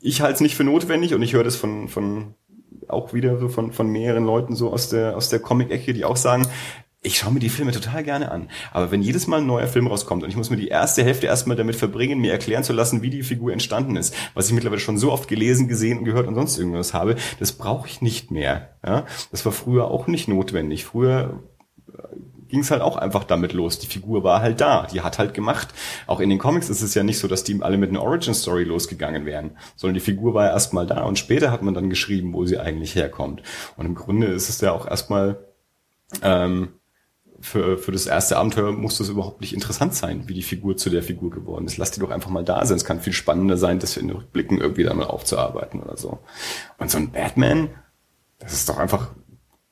ich halte es nicht für notwendig und ich höre das von, von auch wieder so von, von mehreren Leuten so aus der, aus der Comic-Ecke, die auch sagen, ich schaue mir die Filme total gerne an. Aber wenn jedes Mal ein neuer Film rauskommt und ich muss mir die erste Hälfte erstmal damit verbringen, mir erklären zu lassen, wie die Figur entstanden ist, was ich mittlerweile schon so oft gelesen, gesehen und gehört und sonst irgendwas habe, das brauche ich nicht mehr. Ja? Das war früher auch nicht notwendig. Früher ging es halt auch einfach damit los. Die Figur war halt da, die hat halt gemacht. Auch in den Comics ist es ja nicht so, dass die alle mit einer Origin-Story losgegangen wären, sondern die Figur war ja erstmal da und später hat man dann geschrieben, wo sie eigentlich herkommt. Und im Grunde ist es ja auch erstmal ähm, für, für das erste Abenteuer muss das überhaupt nicht interessant sein, wie die Figur zu der Figur geworden ist. Lass die doch einfach mal da sein. Es kann viel spannender sein, das in den Rückblicken irgendwie dann mal aufzuarbeiten oder so. Und so ein Batman, das ist doch einfach,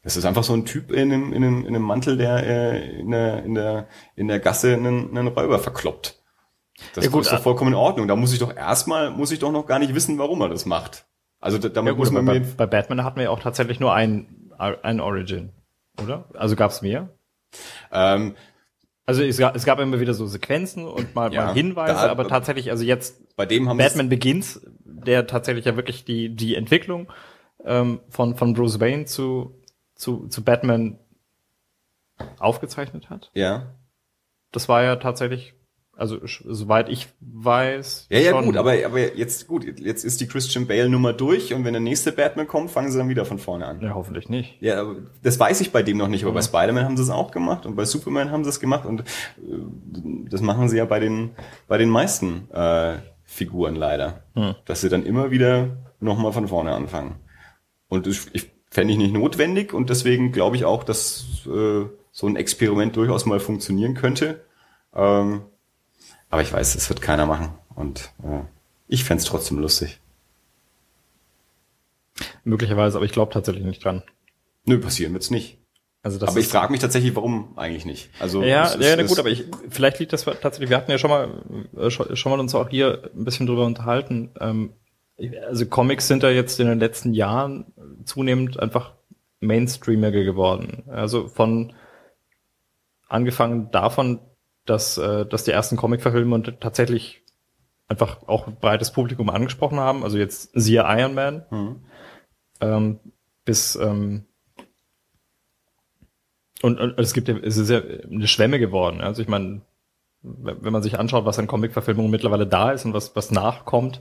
das ist einfach so ein Typ in einem, in einem, in einem Mantel, der äh, in, der, in, der, in der Gasse einen, einen Räuber verkloppt. Das ja, gut, ist doch vollkommen in Ordnung. Da muss ich doch erstmal, muss ich doch noch gar nicht wissen, warum er das macht. Also damit ja, gut, muss man bei, bei Batman hatten wir ja auch tatsächlich nur ein, ein Origin, oder? Also gab es mehr? Ähm, also es gab, es gab immer wieder so Sequenzen und mal, ja, mal Hinweise, da, aber tatsächlich, also jetzt bei dem haben Batman Begins, der tatsächlich ja wirklich die, die Entwicklung ähm, von, von Bruce Wayne zu, zu, zu Batman aufgezeichnet hat. Ja. Das war ja tatsächlich also soweit ich weiß. Ja, ja, gut, aber, aber jetzt gut, jetzt ist die Christian Bale Nummer durch und wenn der nächste Batman kommt, fangen sie dann wieder von vorne an. Ja, hoffentlich nicht. Ja, das weiß ich bei dem noch nicht, aber ja. bei Spider-Man haben sie es auch gemacht und bei Superman haben sie es gemacht und äh, das machen sie ja bei den bei den meisten äh, Figuren leider, hm. dass sie dann immer wieder nochmal von vorne anfangen. Und ich, ich fände ich nicht notwendig und deswegen glaube ich auch, dass äh, so ein Experiment durchaus mal funktionieren könnte. Ähm, aber ich weiß, es wird keiner machen. Und äh, ich fände trotzdem lustig. Möglicherweise, aber ich glaube tatsächlich nicht dran. Nö, passieren wird's nicht. Also das aber ich frage mich tatsächlich, warum eigentlich nicht. Also ja, ist, ja, na gut, aber ich, vielleicht liegt das tatsächlich. Wir hatten ja schon mal äh, schon, schon mal uns auch hier ein bisschen drüber unterhalten. Ähm, also Comics sind da jetzt in den letzten Jahren zunehmend einfach Mainstreamiger geworden. Also von angefangen davon, dass, äh, dass die ersten Comic-Verfilmungen tatsächlich einfach auch ein breites Publikum angesprochen haben. Also jetzt siehe Iron Man. Mhm. Ähm, bis ähm, und, und es gibt es ist ja eine Schwemme geworden. Also ich meine, wenn man sich anschaut, was an Comic-Verfilmungen mittlerweile da ist und was, was nachkommt,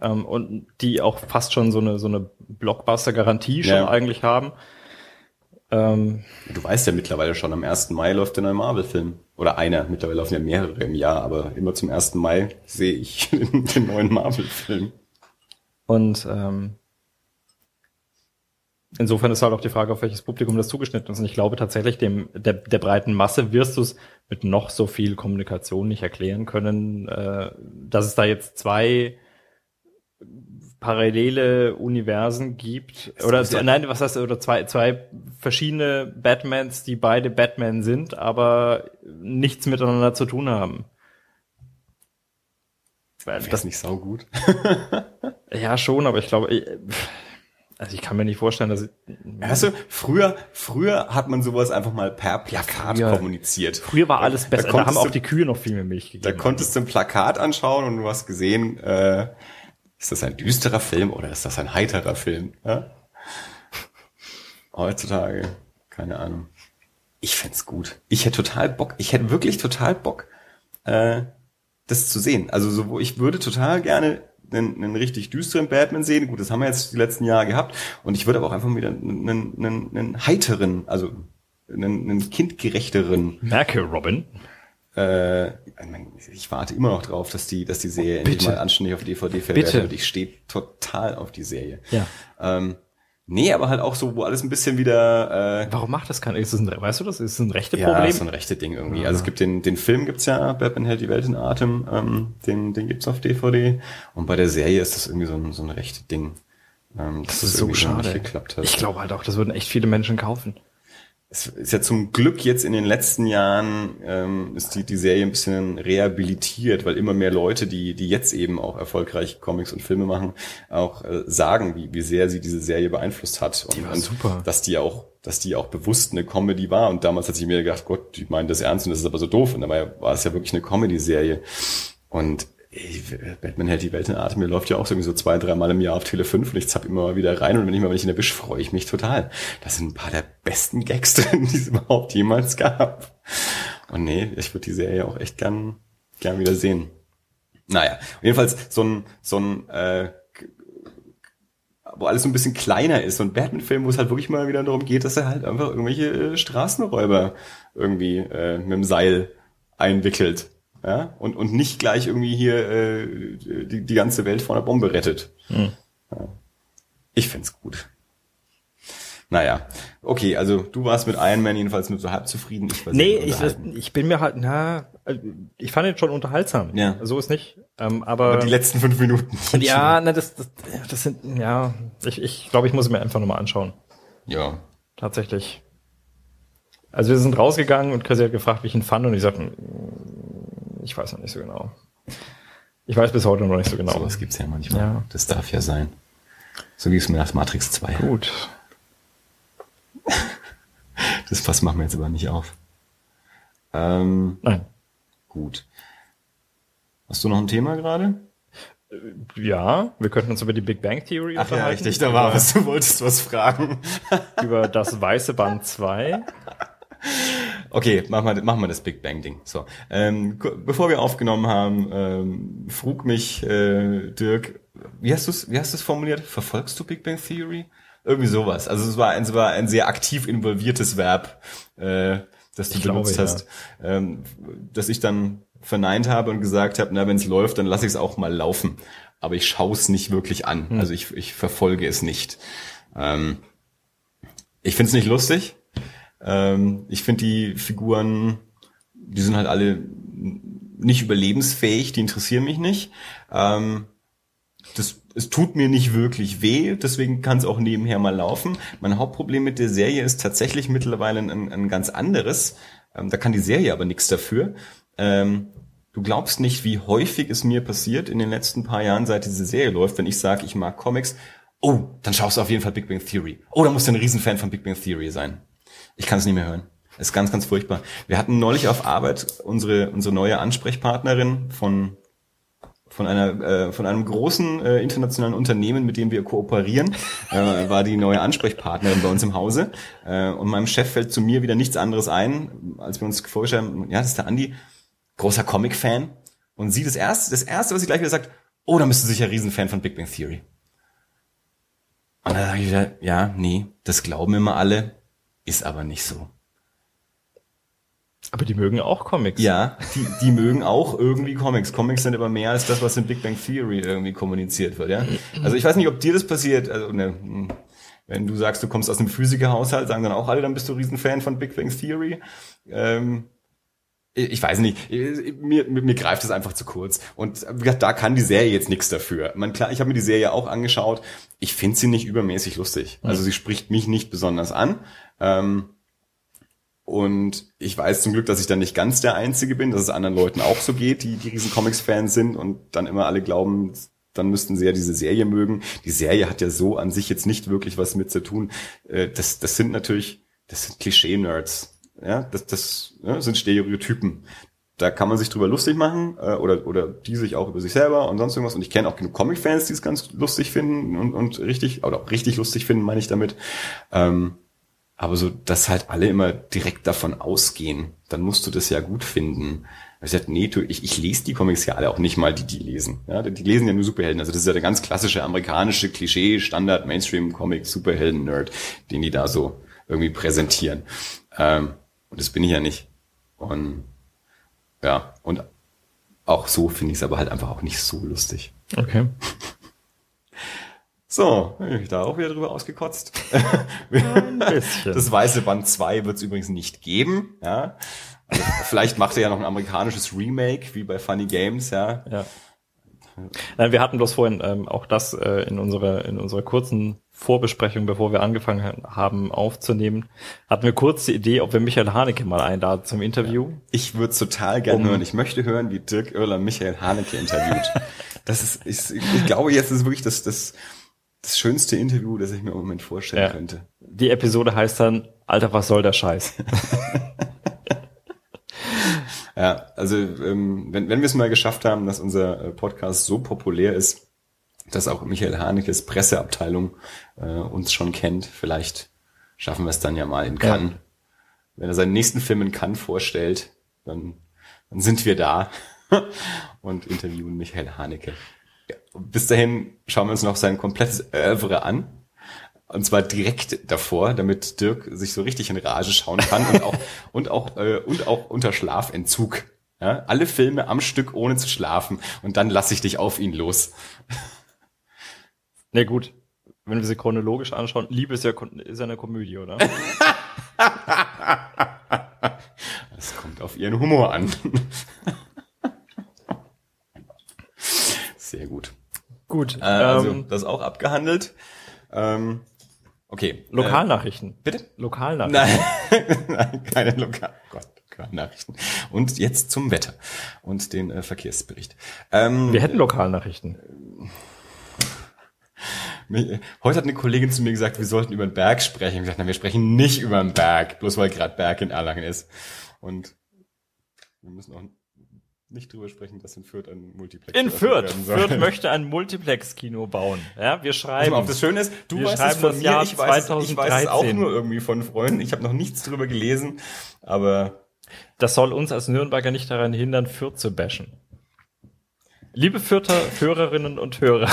ähm, und die auch fast schon so eine, so eine Blockbuster-Garantie schon ja. eigentlich haben, ähm, du weißt ja mittlerweile schon, am 1. Mai läuft der neue Marvel-Film. Oder einer, mittlerweile laufen ja mehrere im Jahr, aber immer zum 1. Mai sehe ich den neuen Marvel-Film. Und ähm, insofern ist halt auch die Frage, auf welches Publikum das zugeschnitten ist. Und ich glaube tatsächlich, dem der, der breiten Masse wirst du es mit noch so viel Kommunikation nicht erklären können, äh, dass es da jetzt zwei parallele Universen gibt oder ja nein, was heißt oder zwei zwei verschiedene Batmans, die beide Batman sind, aber nichts miteinander zu tun haben. Das ist nicht so gut. ja, schon, aber ich glaube, ich, also ich kann mir nicht vorstellen, dass Weißt du, früher früher hat man sowas einfach mal per Plakat früher, kommuniziert. Früher war alles besser, da, da haben auch die Kühe noch viel mehr Milch gegeben. Da konntest du ein Plakat anschauen und du hast gesehen, äh, ist das ein düsterer Film oder ist das ein heiterer Film? Ja? Heutzutage, keine Ahnung. Ich fände gut. Ich hätte total Bock, ich hätte wirklich total Bock, äh, das zu sehen. Also so, ich würde total gerne einen, einen richtig düsteren Batman sehen. Gut, das haben wir jetzt die letzten Jahre gehabt. Und ich würde aber auch einfach wieder einen, einen, einen heiteren, also einen, einen kindgerechteren. Merke, Robin äh, ich warte immer noch drauf, dass die, dass die Serie oh, endlich mal anständig auf DVD verwertet wird. Ich stehe total auf die Serie. Ja. Ähm, nee, aber halt auch so, wo alles ein bisschen wieder. Äh, Warum macht das keiner? Ist das ein, weißt du das? Ist das ein rechte Problem? Ja, ist ein rechte Ding irgendwie. Ja. Also es gibt den, den Film gibt's ja, Batman hält die Welt in Atem. Ähm, den, den gibt's auf DVD. Und bei der Serie ist das irgendwie so ein, so ein rechte Ding. Ähm, das ist so schade. Ich glaube halt auch, das würden echt viele Menschen kaufen. Es ist ja zum Glück jetzt in den letzten Jahren ähm, ist die, die Serie ein bisschen rehabilitiert, weil immer mehr Leute, die, die jetzt eben auch erfolgreich Comics und Filme machen, auch äh, sagen, wie, wie sehr sie diese Serie beeinflusst hat. Und, und super. dass die auch, dass die auch bewusst eine Comedy war. Und damals hat sich mir gedacht, Gott, die meinen das ernst und das ist aber so doof. Und dabei war es ja wirklich eine Comedy-Serie. Und Batman hält die Welt in Atem. Mir läuft ja auch irgendwie so zwei, dreimal im Jahr auf Tele 5 und ich zapp immer mal wieder rein und wenn ich mal, wenn ich ihn erwische, freue ich mich total. Das sind ein paar der besten Gags drin, die es überhaupt jemals gab. Und nee, ich würde die Serie auch echt gern, gern wieder sehen. Naja, jedenfalls so ein, so ein, äh, wo alles so ein bisschen kleiner ist. So ein Batman-Film, wo es halt wirklich mal wieder darum geht, dass er halt einfach irgendwelche äh, Straßenräuber irgendwie äh, mit dem Seil einwickelt ja, und, und nicht gleich irgendwie hier äh, die, die ganze Welt vor einer Bombe rettet. Hm. Ja. Ich find's gut. Naja, okay, also du warst mit Iron Man jedenfalls nur so halb zufrieden. Ich nee, ich, ich bin mir halt, na, ich fand ihn schon unterhaltsam. Ja. So ist nicht. Ähm, aber, aber die letzten fünf Minuten. Ja, na, das, das, das sind, ja, ich, ich glaube, ich muss mir einfach nochmal anschauen. Ja. Tatsächlich. Also wir sind rausgegangen und Chrissy hat gefragt, wie ich ihn fand und ich sagte, ich weiß noch nicht so genau. Ich weiß bis heute noch nicht so genau. So was gibt's ja manchmal. Ja. Das darf ja sein. So wie es mir nach Matrix 2. Gut. Das Fass machen wir jetzt aber nicht auf. Ähm, Nein. Gut. Hast du noch ein Thema gerade? Äh, ja, wir könnten uns über die Big Bang Theory Ach unterhalten. Ja, richtig, da war was, du wolltest was fragen. über das weiße Band 2. Okay, machen wir, machen wir das Big Bang Ding. So, ähm, bevor wir aufgenommen haben, ähm, frug mich äh, Dirk, wie hast du es, wie hast du es formuliert? Verfolgst du Big Bang Theory? Irgendwie sowas. Also es war ein, es war ein sehr aktiv involviertes Verb, äh, das du ich benutzt glaube, hast, ja. ähm, dass ich dann verneint habe und gesagt habe, na, wenn es läuft, dann lasse ich es auch mal laufen. Aber ich schaue es nicht wirklich an. Hm. Also ich, ich verfolge es nicht. Ähm, ich finde es nicht lustig. Ähm, ich finde die Figuren, die sind halt alle nicht überlebensfähig, die interessieren mich nicht. Ähm, das, es tut mir nicht wirklich weh, deswegen kann es auch nebenher mal laufen. Mein Hauptproblem mit der Serie ist tatsächlich mittlerweile ein, ein ganz anderes. Ähm, da kann die Serie aber nichts dafür. Ähm, du glaubst nicht, wie häufig es mir passiert in den letzten paar Jahren, seit diese Serie läuft, wenn ich sage, ich mag Comics. Oh, dann schaust du auf jeden Fall Big Bang Theory. Oh, da musst du ein Riesenfan von Big Bang Theory sein. Ich kann es nicht mehr hören. ist ganz, ganz furchtbar. Wir hatten neulich auf Arbeit unsere, unsere neue Ansprechpartnerin von von einer äh, von einem großen äh, internationalen Unternehmen, mit dem wir kooperieren, äh, war die neue Ansprechpartnerin bei uns im Hause. Äh, und meinem Chef fällt zu mir wieder nichts anderes ein, als wir uns vorgestellt haben, ja, das ist der Andi, großer Comic-Fan. Und sie das erste, das erste, was sie gleich wieder sagt, oh, da bist du sicher Riesenfan von Big Bang Theory. Und dann sage ich wieder, ja, nee, das glauben immer alle. Ist aber nicht so. Aber die mögen auch Comics. Ja, die, die mögen auch irgendwie Comics. Comics sind aber mehr als das, was in Big Bang Theory irgendwie kommuniziert wird, ja. Also ich weiß nicht, ob dir das passiert. Also, ne, wenn du sagst, du kommst aus einem Physikerhaushalt, sagen dann auch alle, dann bist du Riesenfan von Big Bang Theory. Ähm, ich weiß nicht, mir, mir, mir greift es einfach zu kurz. Und da kann die Serie jetzt nichts dafür. Man, klar, ich habe mir die Serie auch angeschaut. Ich finde sie nicht übermäßig lustig. Also sie spricht mich nicht besonders an. Ähm, und ich weiß zum Glück, dass ich dann nicht ganz der Einzige bin, dass es anderen Leuten auch so geht, die, die riesen Comics-Fans sind und dann immer alle glauben, dann müssten sie ja diese Serie mögen. Die Serie hat ja so an sich jetzt nicht wirklich was mit zu tun. Äh, das, das sind natürlich, das sind Klischee-Nerds. Ja, das, das ja, sind Stereotypen. Da kann man sich drüber lustig machen äh, oder oder die sich auch über sich selber und sonst irgendwas. Und ich kenne auch genug Comic-Fans, die es ganz lustig finden und, und richtig oder auch richtig lustig finden, meine ich damit. Ähm, aber so, dass halt alle immer direkt davon ausgehen, dann musst du das ja gut finden. Ich sag, nee, du, ich, ich lese die Comics ja alle auch nicht mal, die die lesen. Ja, die lesen ja nur Superhelden. Also das ist ja der ganz klassische amerikanische Klischee, Standard, Mainstream-Comic, Superhelden-Nerd, den die da so irgendwie präsentieren. Ähm, und das bin ich ja nicht. Und ja, und auch so finde ich es aber halt einfach auch nicht so lustig. Okay. So, ich da auch wieder drüber ausgekotzt. Das Weiße Band 2 wird es übrigens nicht geben. Ja. Also vielleicht macht er ja noch ein amerikanisches Remake, wie bei Funny Games, ja. ja. Nein, wir hatten bloß vorhin ähm, auch das äh, in unserer in unserer kurzen Vorbesprechung, bevor wir angefangen haben aufzunehmen, hatten wir kurz die Idee, ob wir Michael Haneke mal einladen zum Interview. Ich würde es total gerne um, hören. Ich möchte hören, wie Dirk Oerler Michael Haneke interviewt. das ist, ich, ich glaube, jetzt ist wirklich das, das, das schönste Interview, das ich mir im Moment vorstellen ja. könnte. Die Episode heißt dann, Alter, was soll der Scheiß? Ja, also ähm, wenn, wenn wir es mal geschafft haben, dass unser äh, Podcast so populär ist, dass auch Michael Hanekes Presseabteilung äh, uns schon kennt, vielleicht schaffen wir es dann ja mal in Cannes. Ja. Wenn er seinen nächsten Film in Cannes vorstellt, dann, dann sind wir da und interviewen Michael Haneke. Ja, bis dahin schauen wir uns noch sein komplettes Oeuvre an. Und zwar direkt davor, damit Dirk sich so richtig in Rage schauen kann und auch, und auch, äh, und auch unter Schlafentzug. Ja? Alle Filme am Stück ohne zu schlafen und dann lasse ich dich auf ihn los. Na nee, gut, wenn wir sie chronologisch anschauen, Liebe ist ja, ist ja eine Komödie, oder? Es kommt auf ihren Humor an. Sehr gut. Gut. Äh, also, ähm, das auch abgehandelt. Ähm, Okay. Lokalnachrichten. Äh, bitte? Lokalnachrichten. Nein, Nein keine Lokal. Gott, Lokalnachrichten. Und jetzt zum Wetter und den äh, Verkehrsbericht. Ähm, Wir hätten Lokalnachrichten. Äh, heute hat eine Kollegin zu mir gesagt, wir sollten über den Berg sprechen. Ich habe gesagt, na, wir sprechen nicht über den Berg, bloß weil gerade Berg in Erlangen ist. Und wir müssen auch nicht drüber sprechen, dass in Fürth ein Multiplex In Fürth. Fürth möchte ein Multiplex-Kino bauen. Ja, wir schreiben. Auf, das Schöne ist, du weißt es von mir, ich weiß, ich weiß es auch nur irgendwie von Freunden. Ich habe noch nichts drüber gelesen, aber das soll uns als Nürnberger nicht daran hindern, Fürth zu bashen. Liebe Fürther, Hörerinnen und Hörer.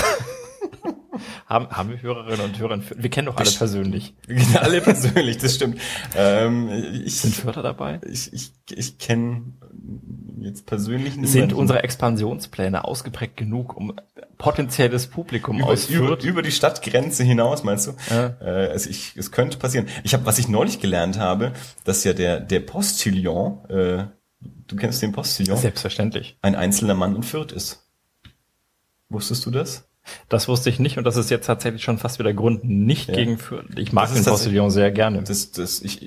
Haben, haben wir Hörerinnen und Hörer? Wir kennen doch alle persönlich. Wir kennen alle persönlich, das stimmt. Ähm, ich, Sind Fürther dabei? Ich, ich, ich kenne jetzt persönlich niemanden. Sind unsere Expansionspläne ausgeprägt genug, um potenzielles Publikum über, aus über, über die Stadtgrenze hinaus, meinst du? Ja. Äh, also ich, es könnte passieren. Ich habe, was ich neulich gelernt habe, dass ja der der Postillon, äh, du kennst den Postillon? Selbstverständlich. Ein einzelner Mann in Fürth ist. Wusstest du das? Das wusste ich nicht und das ist jetzt tatsächlich schon fast wieder Grund nicht ja. gegen Fürth. Ich mag den Postillon sehr gerne. Das, das, ich,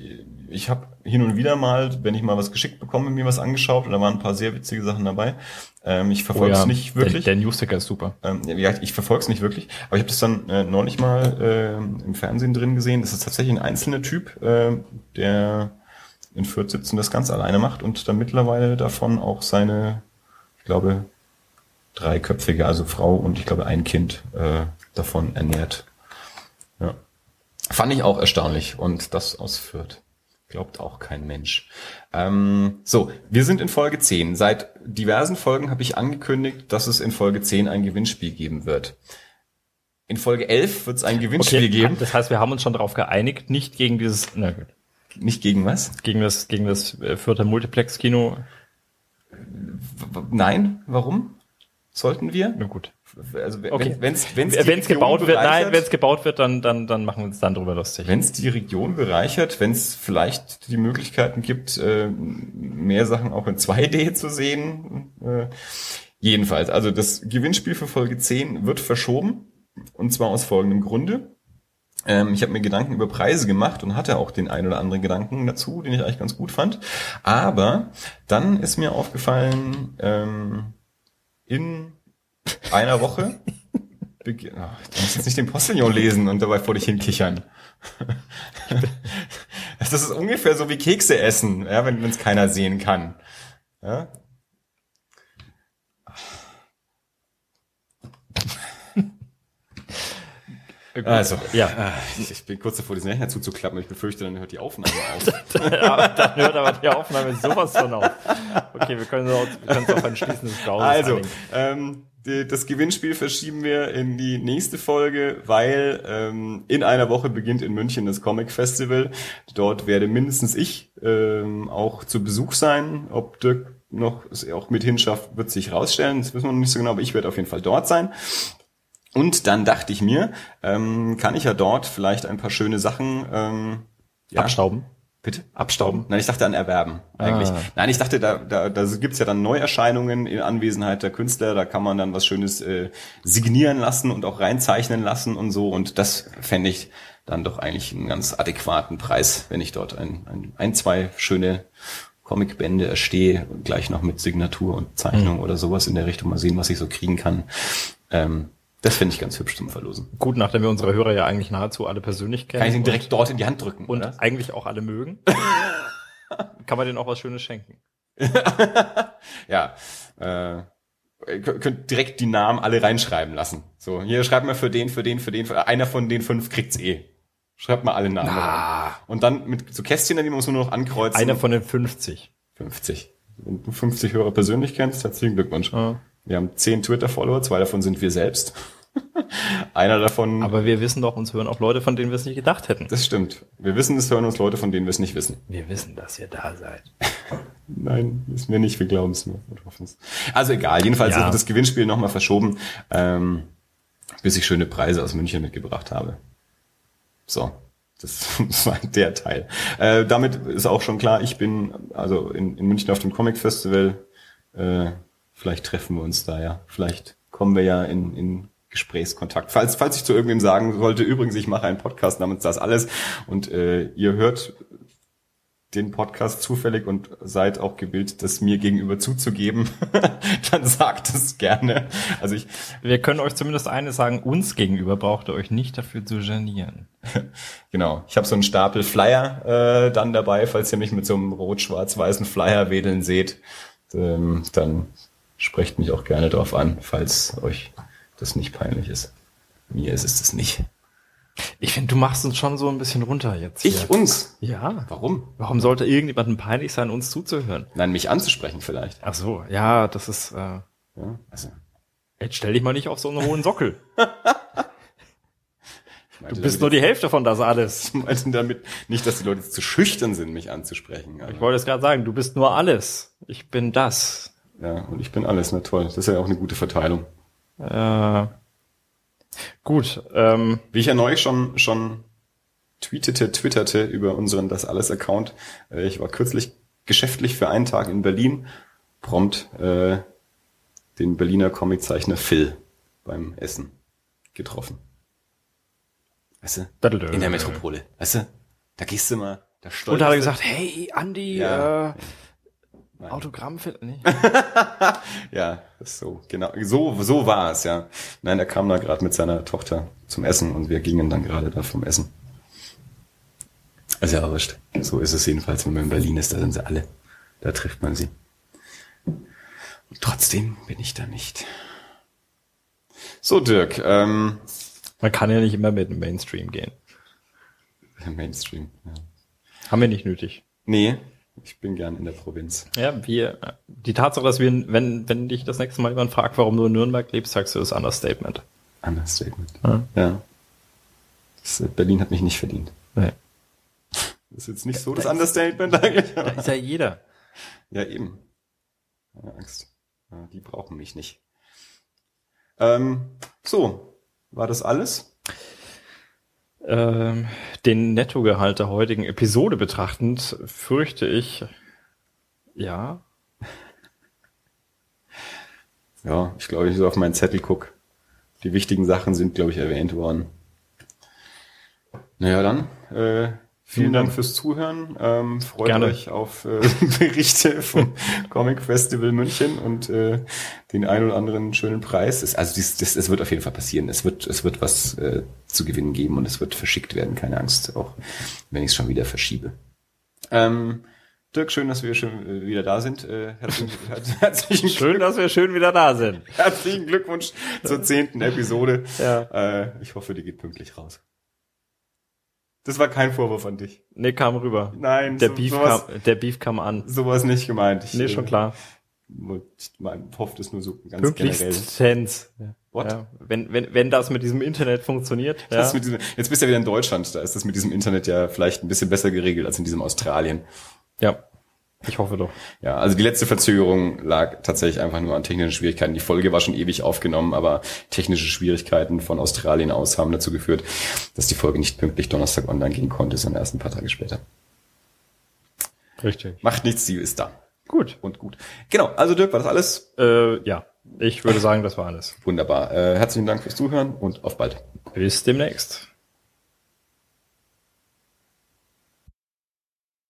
ich habe hin und wieder mal, wenn ich mal was geschickt bekomme, mir was angeschaut und da waren ein paar sehr witzige Sachen dabei. Ähm, ich verfolge es oh ja, nicht wirklich. Der, der Newsticker ist super. Ähm, ja, ich verfolge es nicht wirklich, aber ich habe das dann äh, neulich mal äh, im Fernsehen drin gesehen. Das ist tatsächlich ein einzelner Typ, äh, der in Fürth sitzt und das ganz alleine macht und dann mittlerweile davon auch seine, ich glaube, dreiköpfige, also Frau und ich glaube ein Kind äh, davon ernährt. Ja. Fand ich auch erstaunlich und das aus Fürth. Glaubt auch kein Mensch. Ähm, so, wir sind in Folge 10. Seit diversen Folgen habe ich angekündigt, dass es in Folge 10 ein Gewinnspiel geben wird. In Folge 11 wird es ein Gewinnspiel okay, geben. Das heißt, wir haben uns schon darauf geeinigt, nicht gegen dieses... Na gut. Nicht gegen was? Gegen das, gegen das äh, vierte Multiplex-Kino. Nein, warum? Sollten wir? Na gut. Also okay. wenn es wenn's, wenn's gebaut wird, nein, wenn es gebaut wird, dann dann dann machen wir uns dann drüber lustig. Wenn es die Region bereichert, wenn es vielleicht die Möglichkeiten gibt, äh, mehr Sachen auch in 2D zu sehen. Äh, jedenfalls, also das Gewinnspiel für Folge 10 wird verschoben und zwar aus folgendem Grunde. Ähm, ich habe mir Gedanken über Preise gemacht und hatte auch den ein oder anderen Gedanken dazu, den ich eigentlich ganz gut fand. Aber dann ist mir aufgefallen, ähm, in einer Woche. Du musst jetzt nicht den Postillon lesen und dabei vor dich hinkichern. Das ist ungefähr so wie Kekse essen, ja, wenn es keiner sehen kann. Ja? Also, ja. Ah, ich bin kurz davor, diesen Rechner zuzuklappen. Ich befürchte, dann hört die Aufnahme auf. dann hört aber die Aufnahme sowas von auf. Okay, wir können es auf ein schließendes Browser Also, ähm, das Gewinnspiel verschieben wir in die nächste Folge, weil ähm, in einer Woche beginnt in München das Comic Festival. Dort werde mindestens ich ähm, auch zu Besuch sein. Ob Dirk noch es auch mit hinschafft, wird sich rausstellen. Das wissen wir noch nicht so genau, aber ich werde auf jeden Fall dort sein. Und dann dachte ich mir, ähm, kann ich ja dort vielleicht ein paar schöne Sachen ähm, ja, abstauben. Bitte? Abstauben? Nein, ich dachte an Erwerben eigentlich. Ah. Nein, ich dachte, da, da, da gibt's ja dann Neuerscheinungen in Anwesenheit der Künstler, da kann man dann was Schönes äh, signieren lassen und auch reinzeichnen lassen und so. Und das fände ich dann doch eigentlich einen ganz adäquaten Preis, wenn ich dort ein, ein, ein zwei schöne Comicbände erstehe, und gleich noch mit Signatur und Zeichnung oder sowas in der Richtung. Mal sehen, was ich so kriegen kann. Ähm, das fände ich ganz hübsch zum Verlosen. Gut, nachdem wir unsere Hörer ja eigentlich nahezu alle persönlich kennen. Kann ich ihn und- direkt dort in die Hand drücken, und oder? eigentlich auch alle mögen, kann man denen auch was Schönes schenken. Ja, äh, ihr könnt direkt die Namen alle reinschreiben lassen. So, hier schreibt mal für den, für den, für den, für einer von den fünf kriegt's eh. Schreibt mal alle Namen rein. Und dann mit so Kästchen, die muss man nur noch ankreuzen. Einer von den 50. 50. Wenn du 50 Hörer persönlich kennst, herzlichen Glückwunsch. Ja. Wir haben 10 Twitter-Follower, zwei davon sind wir selbst. Einer davon, Aber wir wissen doch, uns hören auch Leute, von denen wir es nicht gedacht hätten. das stimmt. Wir wissen, es hören uns Leute, von denen wir es nicht wissen. Wir wissen, dass ihr da seid. Nein, wissen wir nicht, wir glauben es nur. und hoffen's. Also egal, jedenfalls Ja. wird das Gewinnspiel nochmal verschoben, ähm, bis ich schöne Preise aus München mitgebracht habe. So, das war der Teil. Äh, damit ist auch schon klar, ich bin also in, in München auf dem Comic Festival. Äh, vielleicht treffen wir uns da ja. Vielleicht kommen wir ja in, in Gesprächskontakt. Falls, falls ich zu irgendwem sagen sollte, übrigens, ich mache einen Podcast namens Das Alles und äh, ihr hört den Podcast zufällig und seid auch gewillt, das mir gegenüber zuzugeben, dann sagt es gerne. Also ich, Wir können euch zumindest eines sagen, uns gegenüber braucht ihr euch nicht dafür zu genieren. genau, ich habe so einen Stapel Flyer äh, dann dabei, falls ihr mich mit so einem rot-schwarz-weißen Flyer wedeln seht, ähm, dann sprecht mich auch gerne drauf an, falls euch das nicht peinlich ist. Mir ist es das nicht. Ich finde, du machst uns schon so ein bisschen runter jetzt. Ich hier. uns. Ja. Warum? Warum sollte irgendjemandem peinlich sein, uns zuzuhören? Nein, mich anzusprechen vielleicht. Ach so, ja, das ist, äh, Ja, also, jetzt stell dich mal nicht auf so einen hohen Sockel. meinte Du bist nur die Hälfte von das alles. ich meinte damit nicht, dass die Leute zu schüchtern sind, mich anzusprechen. Ich wollte es gerade sagen, du bist nur alles. Ich bin das. Ja, und ich bin alles, na toll. Das ist ja auch eine gute Verteilung. Äh, gut, ähm, Wie ich ja neulich schon, schon tweetete, twitterte über unseren Das Alles Account. Äh, ich war kürzlich geschäftlich für einen Tag in Berlin, prompt äh, den Berliner Comiczeichner Phil beim Essen getroffen. Weißt du? In der Metropole. Weißt du? Da gehst du mal, da stolperst und da hat er gesagt, hey, Andi, Ja. äh, Autogramm für, nee. Ja, ist so, genau. So, so war es, ja. Nein, er kam da gerade mit seiner Tochter zum Essen und wir gingen dann gerade da vom Essen. Ist ja wurscht. So ist es jedenfalls, wenn man in Berlin ist, da sind sie alle. Da trifft man sie. Und trotzdem bin ich da nicht. So, Dirk, ähm, Man kann ja nicht immer mit dem Mainstream gehen. Mainstream. Ja. Haben wir nicht nötig. Nee, ich bin gern in der Provinz. Ja, wir, die Tatsache, dass wir, wenn, wenn dich das nächste Mal jemand fragt, warum du in Nürnberg lebst, sagst du das Understatement. Understatement. Ja. Ja. Das, äh, Berlin hat mich nicht verdient. Nee. Das ist jetzt nicht so das Understatement eigentlich. Da ist ja jeder. Ja, eben. Keine Angst. Die brauchen mich nicht. Ähm, so, war das alles? Ähm, den Nettogehalt der heutigen Episode betrachtend, fürchte ich, ja. Ja, ich glaube, ich so auf meinen Zettel guck. Die wichtigen Sachen sind, glaube ich, erwähnt worden. Naja, dann, äh, vielen Dank fürs Zuhören. Ähm, freut Gerne. euch auf äh, Berichte vom Comic Festival München und äh, den ein oder anderen schönen Preis. Es, also dies, das, es wird auf jeden Fall passieren. Es wird, es wird was äh, zu gewinnen geben und es wird verschickt werden, keine Angst, auch wenn ich es schon wieder verschiebe. Ähm, Dirk, schön, dass wir schon äh, wieder da sind. Äh, herzlichen, herzlichen Schön, dass wir schön wieder da sind. Herzlichen Glückwunsch zur zehnten Episode. Ja. Äh, ich hoffe, die geht pünktlich raus. Das war kein Vorwurf an dich. Nee, kam rüber. Nein, Der so- Beef sowas, kam, der Beef kam an. sowas nicht gemeint. Ich, Nee, schon äh, klar. Ich mein, hoffe das nur so ganz generell. Pünktlichstens. What? Ja, wenn, wenn, wenn das mit diesem Internet funktioniert. Ja. Diesem, jetzt bist du ja wieder in Deutschland, da ist das mit diesem Internet ja vielleicht ein bisschen besser geregelt als in diesem Australien. ja. Ich hoffe doch. Ja, also die letzte Verzögerung lag tatsächlich einfach nur an technischen Schwierigkeiten. Die Folge war schon ewig aufgenommen, aber technische Schwierigkeiten von Australien aus haben dazu geführt, dass die Folge nicht pünktlich Donnerstag online gehen konnte, sondern erst ein paar Tage später. Richtig. Macht nichts, sie ist da. Gut. Und gut. Genau, also Dirk, war das alles? Äh, ja, ich würde sagen, das war alles. Wunderbar. Äh, herzlichen Dank fürs Zuhören und auf bald. Bis demnächst.